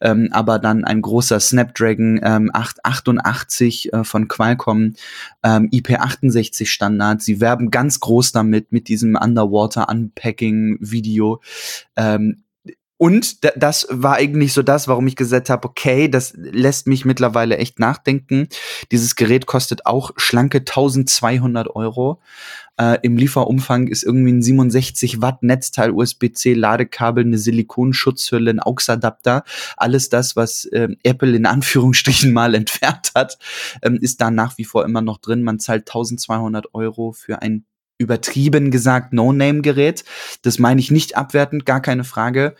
ähm, aber dann ein großer Snapdragon ähm, 888 äh, von Qualcomm, ähm, IP68 Standard. Sie werben ganz groß damit mit diesem Underwater Unpacking Video. Ähm, und da- das war eigentlich so das, warum ich gesagt habe, okay, das lässt mich mittlerweile echt nachdenken. Dieses Gerät kostet auch schlanke 1200 Euro. Äh, Im Lieferumfang ist irgendwie ein 67 Watt Netzteil, USB-C, Ladekabel, eine Silikonschutzhülle, ein AUX-Adapter. Alles das, was ähm, Apple in Anführungsstrichen <laughs> mal entfernt hat, ähm, ist da nach wie vor immer noch drin. Man zahlt 1200 Euro für ein übertrieben gesagt No-Name-Gerät. Das meine ich nicht abwertend, gar keine Frage.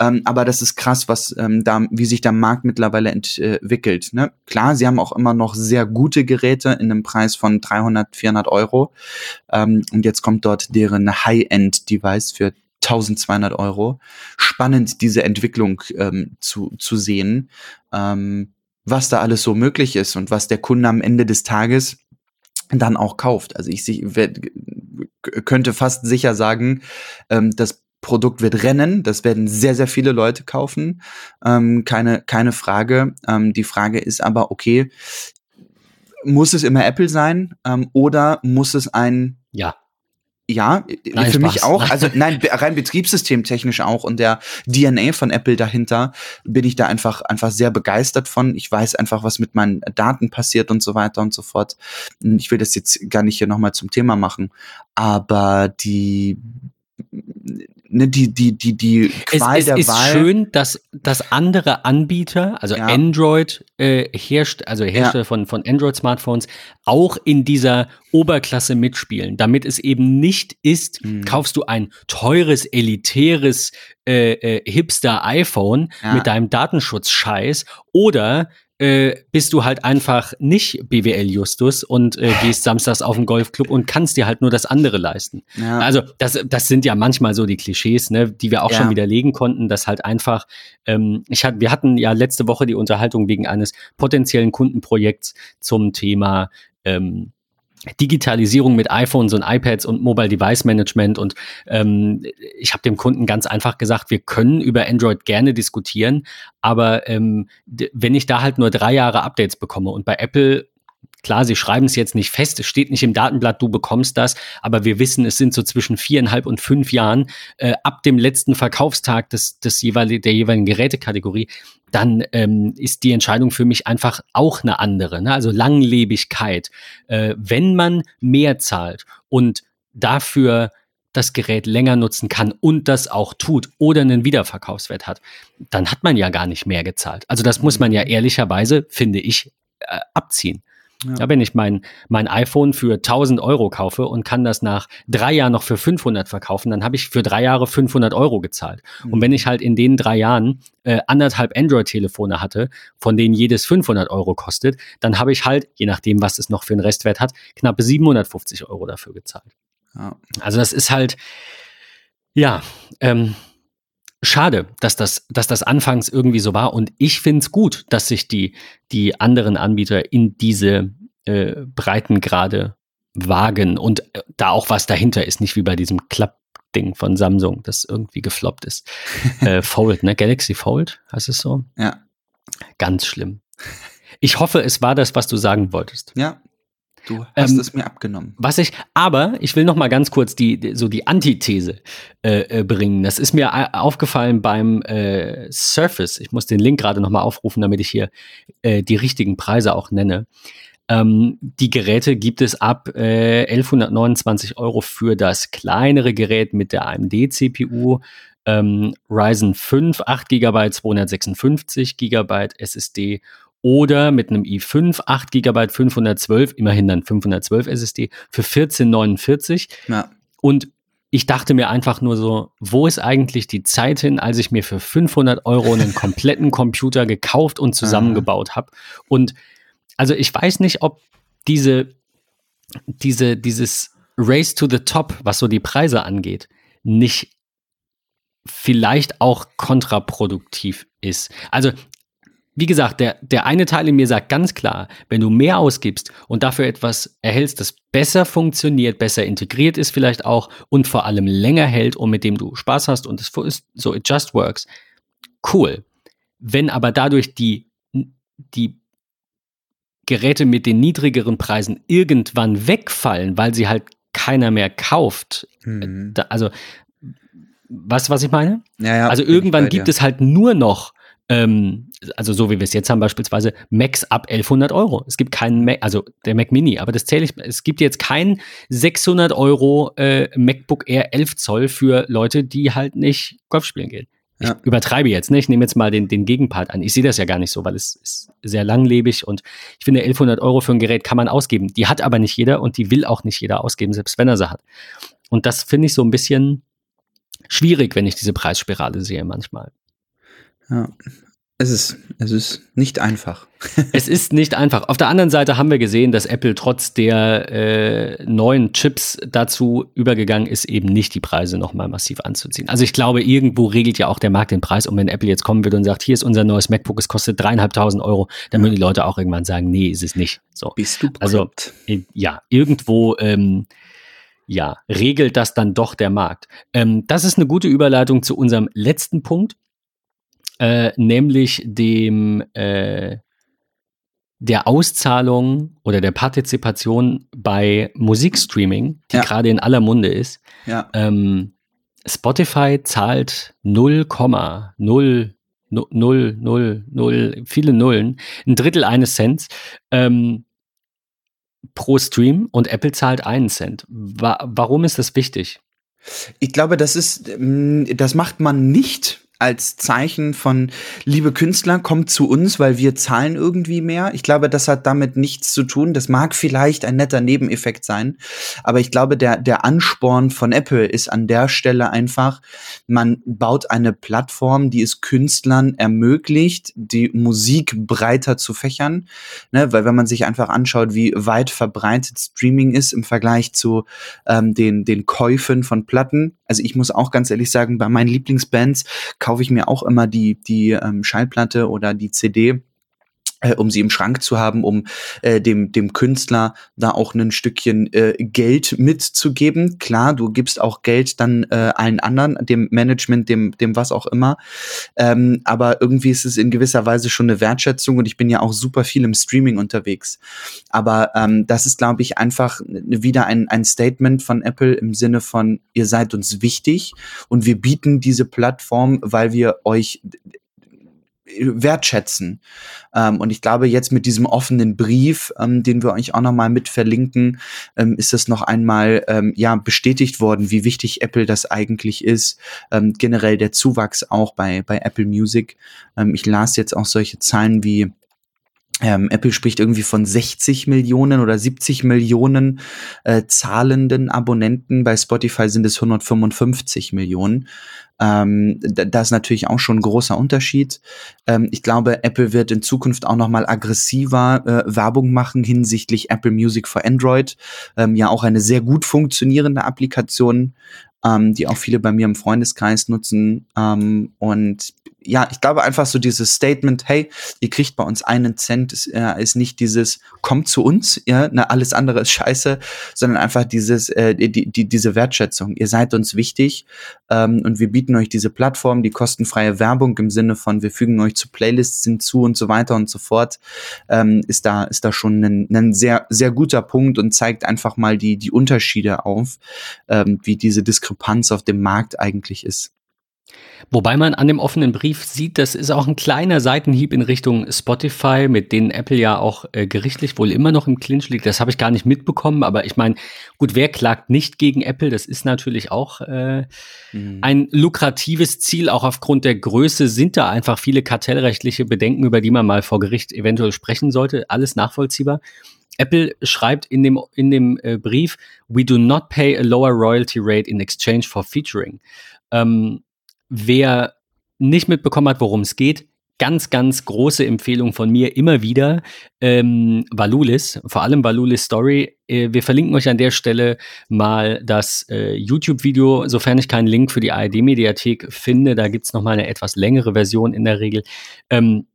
Ähm, aber das ist krass, was ähm, da, wie sich der Markt mittlerweile entwickelt. Ne? Klar, sie haben auch immer noch sehr gute Geräte in einem Preis von 300, 400 Euro. Ähm, und jetzt kommt dort deren High-End-Device für 1200 Euro. Spannend, diese Entwicklung ähm, zu, zu sehen, ähm, was da alles so möglich ist und was der Kunde am Ende des Tages dann auch kauft. Also ich werd, könnte fast sicher sagen, ähm, das Produkt wird rennen. Das werden sehr, sehr viele Leute kaufen. Ähm, keine, keine Frage. Ähm, die Frage ist aber, okay, muss es immer Apple sein ähm, oder muss es ein Ja. Ja, Nein, für mich Spaß. auch. Also nein, rein betriebssystemtechnisch auch und der DNA von Apple dahinter bin ich da einfach einfach sehr begeistert von. Ich weiß einfach, was mit meinen Daten passiert und so weiter und so fort. Ich will das jetzt gar nicht hier nochmal zum Thema machen, aber die ne, die die die die Es, Qual es der ist Wahl. schön, dass, dass andere Anbieter, also Ja. Android, äh, herrscht, also Hersteller von, von Android-Smartphones, auch in dieser Oberklasse mitspielen, damit es eben nicht ist, Mhm. kaufst du ein teures, elitäres äh, äh, Hipster-iPhone Ja. mit deinem Datenschutz-Scheiß oder äh, bist du halt einfach nicht BWL Justus und äh, gehst <laughs> samstags auf den Golfclub und kannst dir halt nur das andere leisten. Ja. Also das, das sind ja manchmal so die Klischees, ne, die wir auch Ja. schon widerlegen konnten, dass halt einfach, ähm, ich hat, wir hatten ja letzte Woche die Unterhaltung wegen eines potenziellen Kundenprojekts zum Thema ähm, Digitalisierung mit iPhones und iPads und Mobile Device Management und ähm, ich habe dem Kunden ganz einfach gesagt, wir können über Android gerne diskutieren, aber ähm, wenn ich da halt nur drei Jahre Updates bekomme und bei Apple Klar, sie schreiben es jetzt nicht fest, es steht nicht im Datenblatt, du bekommst das, aber wir wissen, es sind so zwischen viereinhalb und fünf Jahren äh, ab dem letzten Verkaufstag des, des jeweiligen, der jeweiligen Gerätekategorie, dann ähm, ist die Entscheidung für mich einfach auch eine andere. Ne? Also Langlebigkeit. Äh, wenn man mehr zahlt und dafür das Gerät länger nutzen kann und das auch tut oder einen Wiederverkaufswert hat, dann hat man ja gar nicht mehr gezahlt. Also das muss man ja ehrlicherweise, finde ich, äh, abziehen. Ja. Wenn ich mein, mein iPhone für 1000 Euro kaufe und kann das nach drei Jahren noch für 500 verkaufen, dann habe ich für drei Jahre 500 Euro gezahlt. Und wenn ich halt in den drei Jahren äh, anderthalb Android-Telefone hatte, von denen jedes 500 Euro kostet, dann habe ich halt, je nachdem, was es noch für einen Restwert hat, knappe 750 Euro dafür gezahlt. Ja. Also das ist halt, ja, ähm, schade, dass das, dass das anfangs irgendwie so war. Und ich finde es gut, dass sich die, die anderen Anbieter in diese äh, Breitengrade wagen und äh, da auch was dahinter ist, nicht wie bei diesem Klappding von Samsung, das irgendwie gefloppt ist. <laughs> äh, Fold, ne? Galaxy Fold, heißt es so? Ja. Ganz schlimm. Ich hoffe, es war das, was du sagen wolltest. Ja, Du hast ähm, es mir abgenommen. Was ich, aber ich will noch mal ganz kurz die, so die Antithese äh, äh bringen. Das ist mir äh, aufgefallen beim äh, Surface. Ich muss den Link gerade noch mal aufrufen, damit ich hier äh, die richtigen Preise auch nenne. Ähm, die Geräte gibt es ab äh, 1129 Euro für das kleinere Gerät mit der AMD-CPU. Ähm, Ryzen 5, 8 GB, 256 GB SSD oder mit einem i5 8 GB 512, immerhin dann 512 SSD für 1449. Ja. Und ich dachte mir einfach nur so, wo ist eigentlich die Zeit hin, als ich mir für 500 Euro einen <laughs> kompletten Computer gekauft und zusammengebaut habe? Und also ich weiß nicht, ob diese, diese, dieses Race to the Top, was so die Preise angeht, nicht vielleicht auch kontraproduktiv ist. Also wie gesagt, der, der eine Teil in mir sagt ganz klar, wenn du mehr ausgibst und dafür etwas erhältst, das besser funktioniert, besser integriert ist vielleicht auch und vor allem länger hält und mit dem du Spaß hast und es ist so, it just works, cool. Wenn aber dadurch die, die Geräte mit den niedrigeren Preisen irgendwann wegfallen, weil sie halt keiner mehr kauft, mhm. da, also, du, was ich meine? Ja, ja, also irgendwann gibt es halt nur noch ähm, also so wie wir es jetzt haben, beispielsweise Macs ab 1100 Euro. Es gibt keinen Mac, also der Mac Mini, aber das zähle ich, es gibt jetzt kein 600 Euro äh, MacBook Air 11 Zoll für Leute, die halt nicht Golf spielen gehen. Ich ja. übertreibe jetzt, ne? ich nehme jetzt mal den, den Gegenpart an. Ich sehe das ja gar nicht so, weil es ist sehr langlebig und ich finde 1100 Euro für ein Gerät kann man ausgeben. Die hat aber nicht jeder und die will auch nicht jeder ausgeben, selbst wenn er sie hat. Und das finde ich so ein bisschen schwierig, wenn ich diese Preisspirale sehe manchmal. Ja. Es ist, es ist nicht einfach. <laughs> es ist nicht einfach. Auf der anderen Seite haben wir gesehen, dass Apple trotz der äh, neuen Chips dazu übergegangen ist, eben nicht die Preise nochmal massiv anzuziehen. Also ich glaube, irgendwo regelt ja auch der Markt den Preis. Und wenn Apple jetzt kommen würde und sagt, hier ist unser neues MacBook, es kostet dreieinhalbtausend Euro, dann würden die Leute auch irgendwann sagen, nee, ist es nicht. So. Bist du Also ja, irgendwo ähm, ja, regelt das dann doch der Markt. Ähm, das ist eine gute Überleitung zu unserem letzten Punkt äh, nämlich dem äh, der Auszahlung oder der Partizipation bei Musikstreaming, die ja. gerade in aller Munde ist. Ja. Ähm, Spotify zahlt 0,0 0, 0, 0, 0, viele Nullen, ein Drittel eines Cents ähm, pro Stream und Apple zahlt einen Cent. Wa warum ist das wichtig? Ich glaube, das ist, mm, das macht man nicht, als Zeichen von, liebe Künstler, kommt zu uns, weil wir zahlen irgendwie mehr. Ich glaube, das hat damit nichts zu tun. Das mag vielleicht ein netter Nebeneffekt sein, aber ich glaube, der, der Ansporn von Apple ist an der Stelle einfach, man baut eine Plattform, die es Künstlern ermöglicht, die Musik breiter zu fächern. Ne? Weil wenn man sich einfach anschaut, wie weit verbreitet Streaming ist im Vergleich zu ähm, den, den Käufen von Platten. Also ich muss auch ganz ehrlich sagen, bei meinen Lieblingsbands kaufe ich mir auch immer die, die ähm, Schallplatte oder die CD um sie im Schrank zu haben, um äh, dem, dem Künstler da auch ein Stückchen äh, Geld mitzugeben. Klar, du gibst auch Geld dann äh, allen anderen, dem Management, dem, dem was auch immer. Ähm, aber irgendwie ist es in gewisser Weise schon eine Wertschätzung und ich bin ja auch super viel im Streaming unterwegs. Aber ähm, das ist, glaube ich, einfach wieder ein, ein Statement von Apple im Sinne von, ihr seid uns wichtig und wir bieten diese Plattform, weil wir euch wertschätzen. Ähm, und ich glaube, jetzt mit diesem offenen Brief, ähm, den wir euch auch nochmal mit verlinken, ähm, ist es noch einmal ähm, ja bestätigt worden, wie wichtig Apple das eigentlich ist. Ähm, generell der Zuwachs auch bei, bei Apple Music. Ähm, ich las jetzt auch solche Zahlen wie ähm, Apple spricht irgendwie von 60 Millionen oder 70 Millionen äh, zahlenden Abonnenten. Bei Spotify sind es 155 Millionen. Ähm, da ist natürlich auch schon ein großer Unterschied. Ähm, ich glaube, Apple wird in Zukunft auch noch mal aggressiver äh, Werbung machen hinsichtlich Apple Music for Android. Ähm, ja, auch eine sehr gut funktionierende Applikation, ähm, die auch viele bei mir im Freundeskreis nutzen. Ähm, und ja, ich glaube einfach so dieses Statement, hey, ihr kriegt bei uns einen Cent, ist, äh, ist nicht dieses, kommt zu uns, ja, na, alles andere ist scheiße, sondern einfach dieses, äh, die, die, diese Wertschätzung. Ihr seid uns wichtig ähm, und wir bieten euch diese Plattform, die kostenfreie Werbung im Sinne von, wir fügen euch zu Playlists hinzu und so weiter und so fort, ähm, ist da, ist da schon ein, ein sehr, sehr guter Punkt und zeigt einfach mal die, die Unterschiede auf, ähm, wie diese Diskrepanz auf dem Markt eigentlich ist. Wobei man an dem offenen Brief sieht, das ist auch ein kleiner Seitenhieb in Richtung Spotify, mit denen Apple ja auch äh, gerichtlich wohl immer noch im Clinch liegt. Das habe ich gar nicht mitbekommen, aber ich meine, gut, wer klagt nicht gegen Apple? Das ist natürlich auch äh, mhm. ein lukratives Ziel. Auch aufgrund der Größe sind da einfach viele kartellrechtliche Bedenken, über die man mal vor Gericht eventuell sprechen sollte. Alles nachvollziehbar. Apple schreibt in dem, in dem äh, Brief, we do not pay a lower royalty rate in exchange for featuring. Ähm, Wer nicht mitbekommen hat, worum es geht, ganz, ganz große Empfehlung von mir immer wieder. Ähm, Valulis, vor allem Valulis Story. Äh, wir verlinken euch an der Stelle mal das äh, YouTube-Video, sofern ich keinen Link für die ARD-Mediathek finde. Da gibt es nochmal eine etwas längere Version in der Regel. Ähm,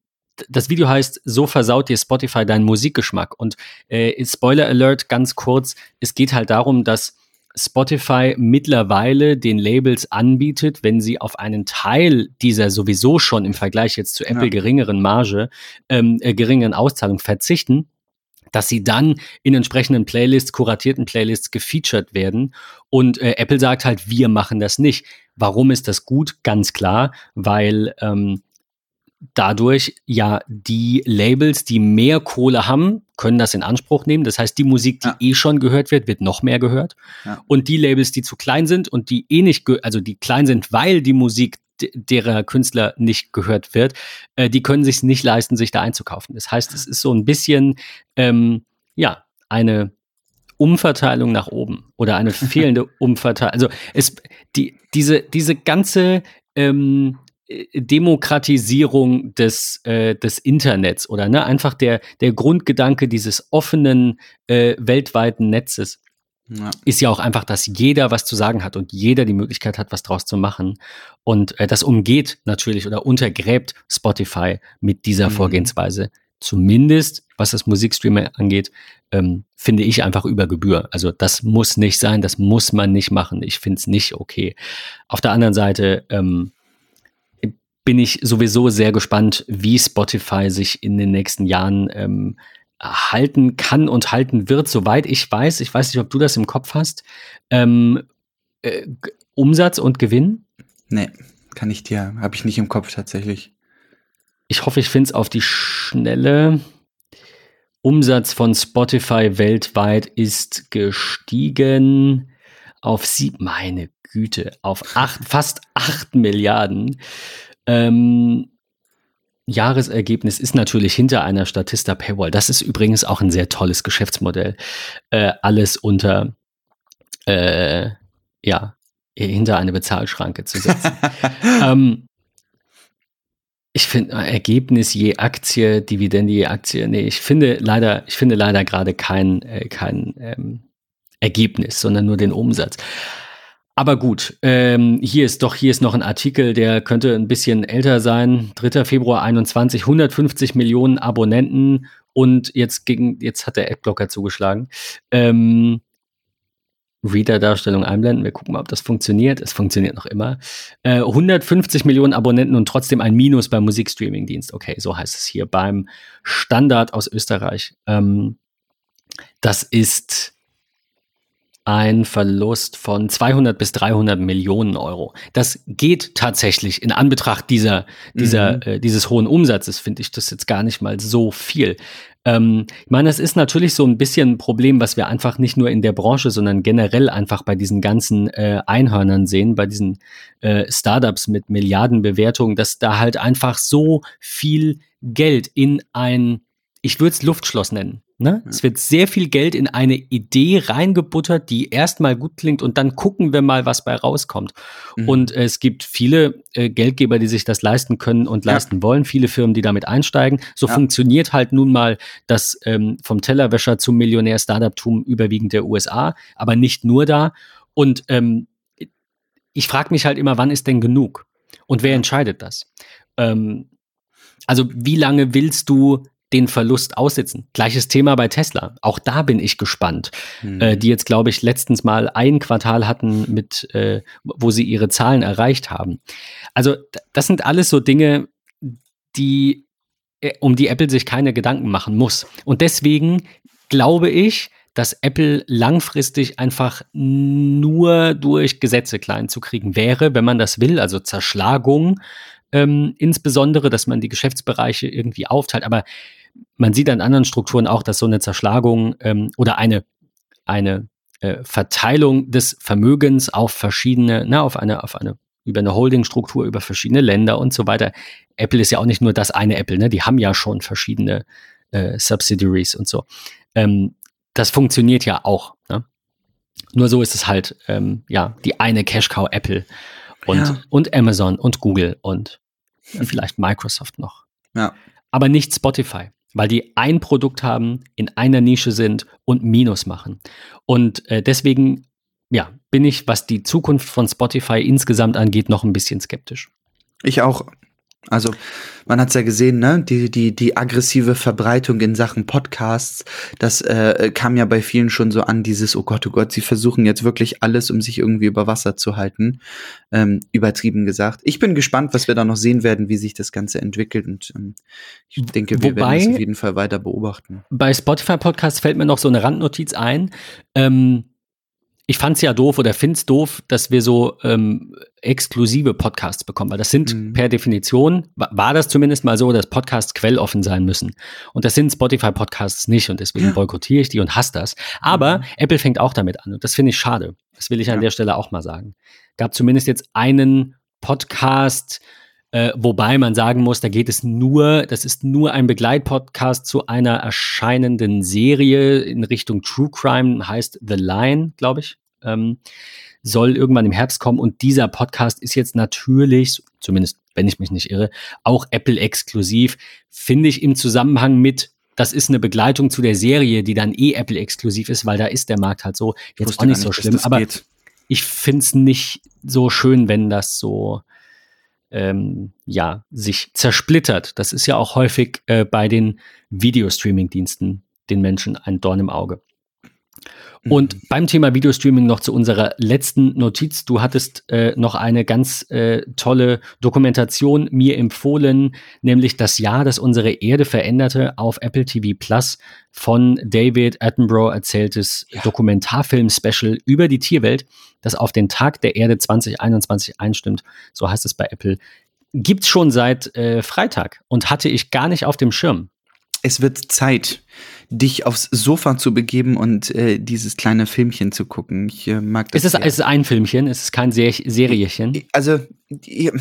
das Video heißt, so versaut dir Spotify deinen Musikgeschmack. Und äh, Spoiler Alert, ganz kurz, es geht halt darum, dass Spotify mittlerweile den Labels anbietet, wenn sie auf einen Teil dieser sowieso schon im Vergleich jetzt zu Apple ja. geringeren Marge, ähm, äh, geringeren Auszahlung verzichten, dass sie dann in entsprechenden Playlists, kuratierten Playlists gefeatured werden. Und äh, Apple sagt halt, wir machen das nicht. Warum ist das gut? Ganz klar, weil ähm, dadurch ja die Labels, die mehr Kohle haben, können das in Anspruch nehmen. Das heißt, die Musik, die ja. eh schon gehört wird, wird noch mehr gehört. Ja. Und die Labels, die zu klein sind und die eh nicht, also die klein sind, weil die Musik derer Künstler nicht gehört wird, äh, die können sich nicht leisten, sich da einzukaufen. Das heißt, es ist so ein bisschen, ähm, ja, eine Umverteilung nach oben oder eine <laughs> fehlende Umverteilung. Also es, die, diese, diese ganze ähm, äh, Demokratisierung des, äh, des Internets oder ne, einfach der, der Grundgedanke dieses offenen äh, weltweiten Netzes ja. ist ja auch einfach, dass jeder was zu sagen hat und jeder die Möglichkeit hat, was draus zu machen. Und äh, das umgeht natürlich oder untergräbt Spotify mit dieser mhm. Vorgehensweise. Zumindest, was das Musikstreaming angeht, ähm, finde ich einfach über Gebühr. Also das muss nicht sein, das muss man nicht machen. Ich finde es nicht okay. Auf der anderen Seite, ähm, bin ich sowieso sehr gespannt, wie Spotify sich in den nächsten Jahren ähm, halten kann und halten wird, soweit ich weiß. Ich weiß nicht, ob du das im Kopf hast. Ähm, äh, Umsatz und Gewinn? Nee, kann ich dir, habe ich nicht im Kopf tatsächlich. Ich hoffe, ich finde es auf die Schnelle. Umsatz von Spotify weltweit ist gestiegen auf sieben, meine Güte, auf acht, fast acht Milliarden. Ähm, Jahresergebnis ist natürlich hinter einer Statista Paywall. Das ist übrigens auch ein sehr tolles Geschäftsmodell. Äh, alles unter, äh, ja, hinter eine Bezahlschranke zu setzen. <laughs> ähm, ich finde äh, Ergebnis je Aktie, Dividende je Aktie. Nee, ich finde leider, ich finde leider gerade kein, äh, kein ähm, Ergebnis, sondern nur den Umsatz. Aber gut, ähm, hier ist doch, hier ist noch ein Artikel, der könnte ein bisschen älter sein. 3. Februar 21, 150 Millionen Abonnenten und jetzt gegen, jetzt hat der Adblocker zugeschlagen. Ähm, Reader-Darstellung einblenden. Wir gucken mal, ob das funktioniert. Es funktioniert noch immer. Äh, 150 Millionen Abonnenten und trotzdem ein Minus beim Musikstreaming-Dienst. Okay, so heißt es hier beim Standard aus Österreich. Ähm, das ist ein Verlust von 200 bis 300 Millionen Euro. Das geht tatsächlich in Anbetracht dieser, dieser, mhm. äh, dieses hohen Umsatzes, finde ich das jetzt gar nicht mal so viel. Ähm, ich meine, das ist natürlich so ein bisschen ein Problem, was wir einfach nicht nur in der Branche, sondern generell einfach bei diesen ganzen äh, Einhörnern sehen, bei diesen äh, Startups mit Milliardenbewertungen, dass da halt einfach so viel Geld in ein, ich würde es Luftschloss nennen, Ne? Ja. Es wird sehr viel Geld in eine Idee reingebuttert, die erstmal gut klingt und dann gucken wir mal, was bei rauskommt. Mhm. Und äh, es gibt viele äh, Geldgeber, die sich das leisten können und ja. leisten wollen, viele Firmen, die damit einsteigen. So ja. funktioniert halt nun mal das ähm, vom Tellerwäscher zum Millionär-Startup-Tum überwiegend der USA, aber nicht nur da. Und ähm, ich frage mich halt immer, wann ist denn genug? Und wer entscheidet das? Ähm, also wie lange willst du den Verlust aussitzen? Gleiches Thema bei Tesla. Auch da bin ich gespannt. Mhm. Äh, die jetzt, glaube ich, letztens mal ein Quartal hatten, mit, äh, wo sie ihre Zahlen erreicht haben. Also das sind alles so Dinge, die, äh, um die Apple sich keine Gedanken machen muss. Und deswegen glaube ich, dass Apple langfristig einfach nur durch Gesetze klein zu kriegen wäre, wenn man das will, also Zerschlagung ähm, insbesondere, dass man die Geschäftsbereiche irgendwie aufteilt. Aber man sieht an anderen Strukturen auch, dass so eine Zerschlagung ähm, oder eine, eine äh, Verteilung des Vermögens auf verschiedene, na, auf eine, auf eine, über eine Holdingstruktur, über verschiedene Länder und so weiter. Apple ist ja auch nicht nur das eine Apple, ne? Die haben ja schon verschiedene äh, Subsidiaries und so. Ähm, das funktioniert ja auch. Ne? Nur so ist es halt, ähm, ja, die eine Cash Cow Apple und, Ja. und Amazon und Google und äh, vielleicht Microsoft noch. Ja. Aber nicht Spotify, weil die ein Produkt haben, in einer Nische sind und Minus machen. Und äh, deswegen, ja, bin ich, was die Zukunft von Spotify insgesamt angeht, noch ein bisschen skeptisch. Ich auch. Also, man hat's ja gesehen, ne? Die, die, die aggressive Verbreitung in Sachen Podcasts, das äh, kam ja bei vielen schon so an, dieses, oh Gott, oh Gott, sie versuchen jetzt wirklich alles, um sich irgendwie über Wasser zu halten. Ähm, übertrieben gesagt. Ich bin gespannt, was wir da noch sehen werden, wie sich das Ganze entwickelt. Und ähm, ich denke, wir Wobei- werden es auf jeden Fall weiter beobachten. Bei Spotify Podcast fällt mir noch so eine Randnotiz ein. Ähm, ich fand's ja doof oder find's doof, dass wir so ähm, exklusive Podcasts bekommen, weil das sind Mhm. per Definition, wa- war das zumindest mal so, dass Podcasts quelloffen sein müssen. Und das sind Spotify Podcasts nicht und deswegen Ja. boykottiere ich die und hasse das. Aber Mhm. Apple fängt auch damit an und das finde ich schade. Das will ich an Ja. der Stelle auch mal sagen. Gab zumindest jetzt einen Podcast, äh, wobei man sagen muss, da geht es nur, das ist nur ein Begleitpodcast zu einer erscheinenden Serie in Richtung True Crime, heißt The Line, glaube ich. Ähm, soll irgendwann im Herbst kommen und dieser Podcast ist jetzt natürlich, zumindest wenn ich mich nicht irre, auch Apple exklusiv, finde ich im Zusammenhang mit das ist eine Begleitung zu der Serie, die dann eh Apple exklusiv ist, weil da ist der Markt halt so jetzt auch nicht so schlimm, aber geht. ich finde es nicht so schön, wenn das so ähm, ja sich zersplittert. Das ist ja auch häufig äh, bei den Videostreaming-Diensten den Menschen ein Dorn im Auge. Und Mhm. beim Thema Videostreaming noch zu unserer letzten Notiz. Du hattest äh, noch eine ganz äh, tolle Dokumentation mir empfohlen, nämlich das Jahr, das unsere Erde veränderte auf Apple TV Plus von David Attenborough erzähltes Ja. Dokumentarfilm-Special über die Tierwelt, das auf den Tag der Erde 2021 einstimmt. So heißt es bei Apple. Gibt's schon seit äh, Freitag und hatte ich gar nicht auf dem Schirm. es wird Zeit, dich aufs Sofa zu begeben und äh, dieses kleine Filmchen zu gucken. Ich äh, mag das. Es ist, es ist ein Filmchen, es ist kein Ser Seriechen. also ich,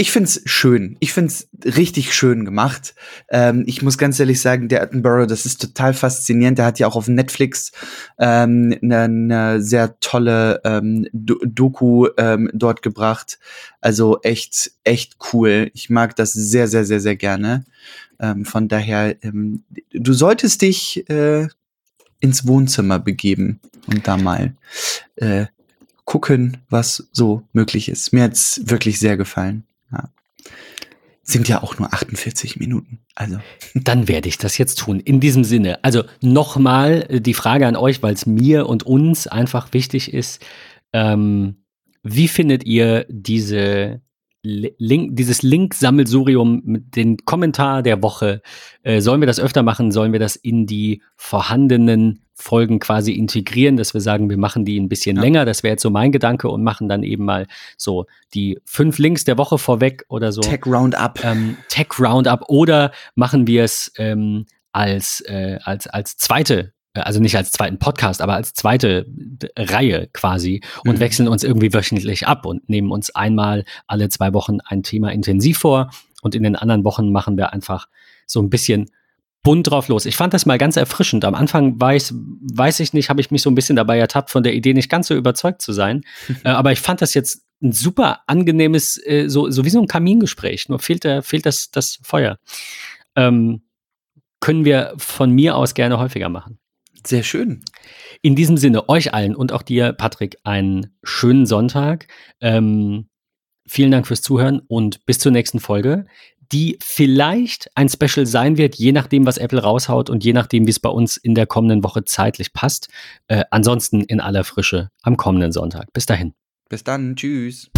ich find's schön. Ich find's richtig schön gemacht. Ähm, ich muss ganz ehrlich sagen, der Attenborough, das ist total faszinierend. Der hat ja auch auf Netflix ähm, eine ne sehr tolle ähm, Do Doku ähm, dort gebracht. Also echt, echt cool. Ich mag das sehr, sehr, sehr, sehr gerne. Ähm, von daher, ähm, du solltest dich äh, ins Wohnzimmer begeben und da mal äh, gucken, was so möglich ist. Mir hat's wirklich sehr gefallen. Ja. Sind ja auch nur 48 Minuten. Also. <laughs> Dann werde ich das jetzt tun. In diesem Sinne, also nochmal äh, die Frage an euch, weil es mir und uns einfach wichtig ist. Ähm, wie findet ihr diese Link, dieses Link-Sammelsurium mit den Kommentar der Woche? Äh, sollen wir das öfter machen? Sollen wir das in die vorhandenen Folgen quasi integrieren, dass wir sagen, wir machen die ein bisschen Ja. länger? Das wäre jetzt so mein Gedanke und machen dann eben mal so die fünf Links der Woche vorweg oder so Tech Roundup. ähm, Tech Roundup oder machen wir es ähm, als, äh, als, als zweite, also nicht als zweiten Podcast, aber als zweite D- Reihe quasi und Mhm. wechseln uns irgendwie wöchentlich ab und nehmen uns einmal alle zwei Wochen ein Thema intensiv vor und in den anderen Wochen machen wir einfach so ein bisschen bunt drauf los. Ich fand das mal ganz erfrischend. Am Anfang war ich, weiß ich nicht, habe ich mich so ein bisschen dabei ertappt, von der Idee nicht ganz so überzeugt zu sein. <laughs> äh, aber ich fand das jetzt ein super angenehmes, äh, so, so wie so ein Kamingespräch. Nur fehlt, der, fehlt das, das Feuer. Ähm, können wir von mir aus gerne häufiger machen. Sehr schön. In diesem Sinne, euch allen und auch dir, Patrick, einen schönen Sonntag. Ähm, vielen Dank fürs Zuhören und bis zur nächsten Folge, die vielleicht ein Special sein wird, je nachdem, was Apple raushaut und je nachdem, wie es bei uns in der kommenden Woche zeitlich passt. Äh, ansonsten in aller Frische am kommenden Sonntag. Bis dahin. Bis dann. Tschüss.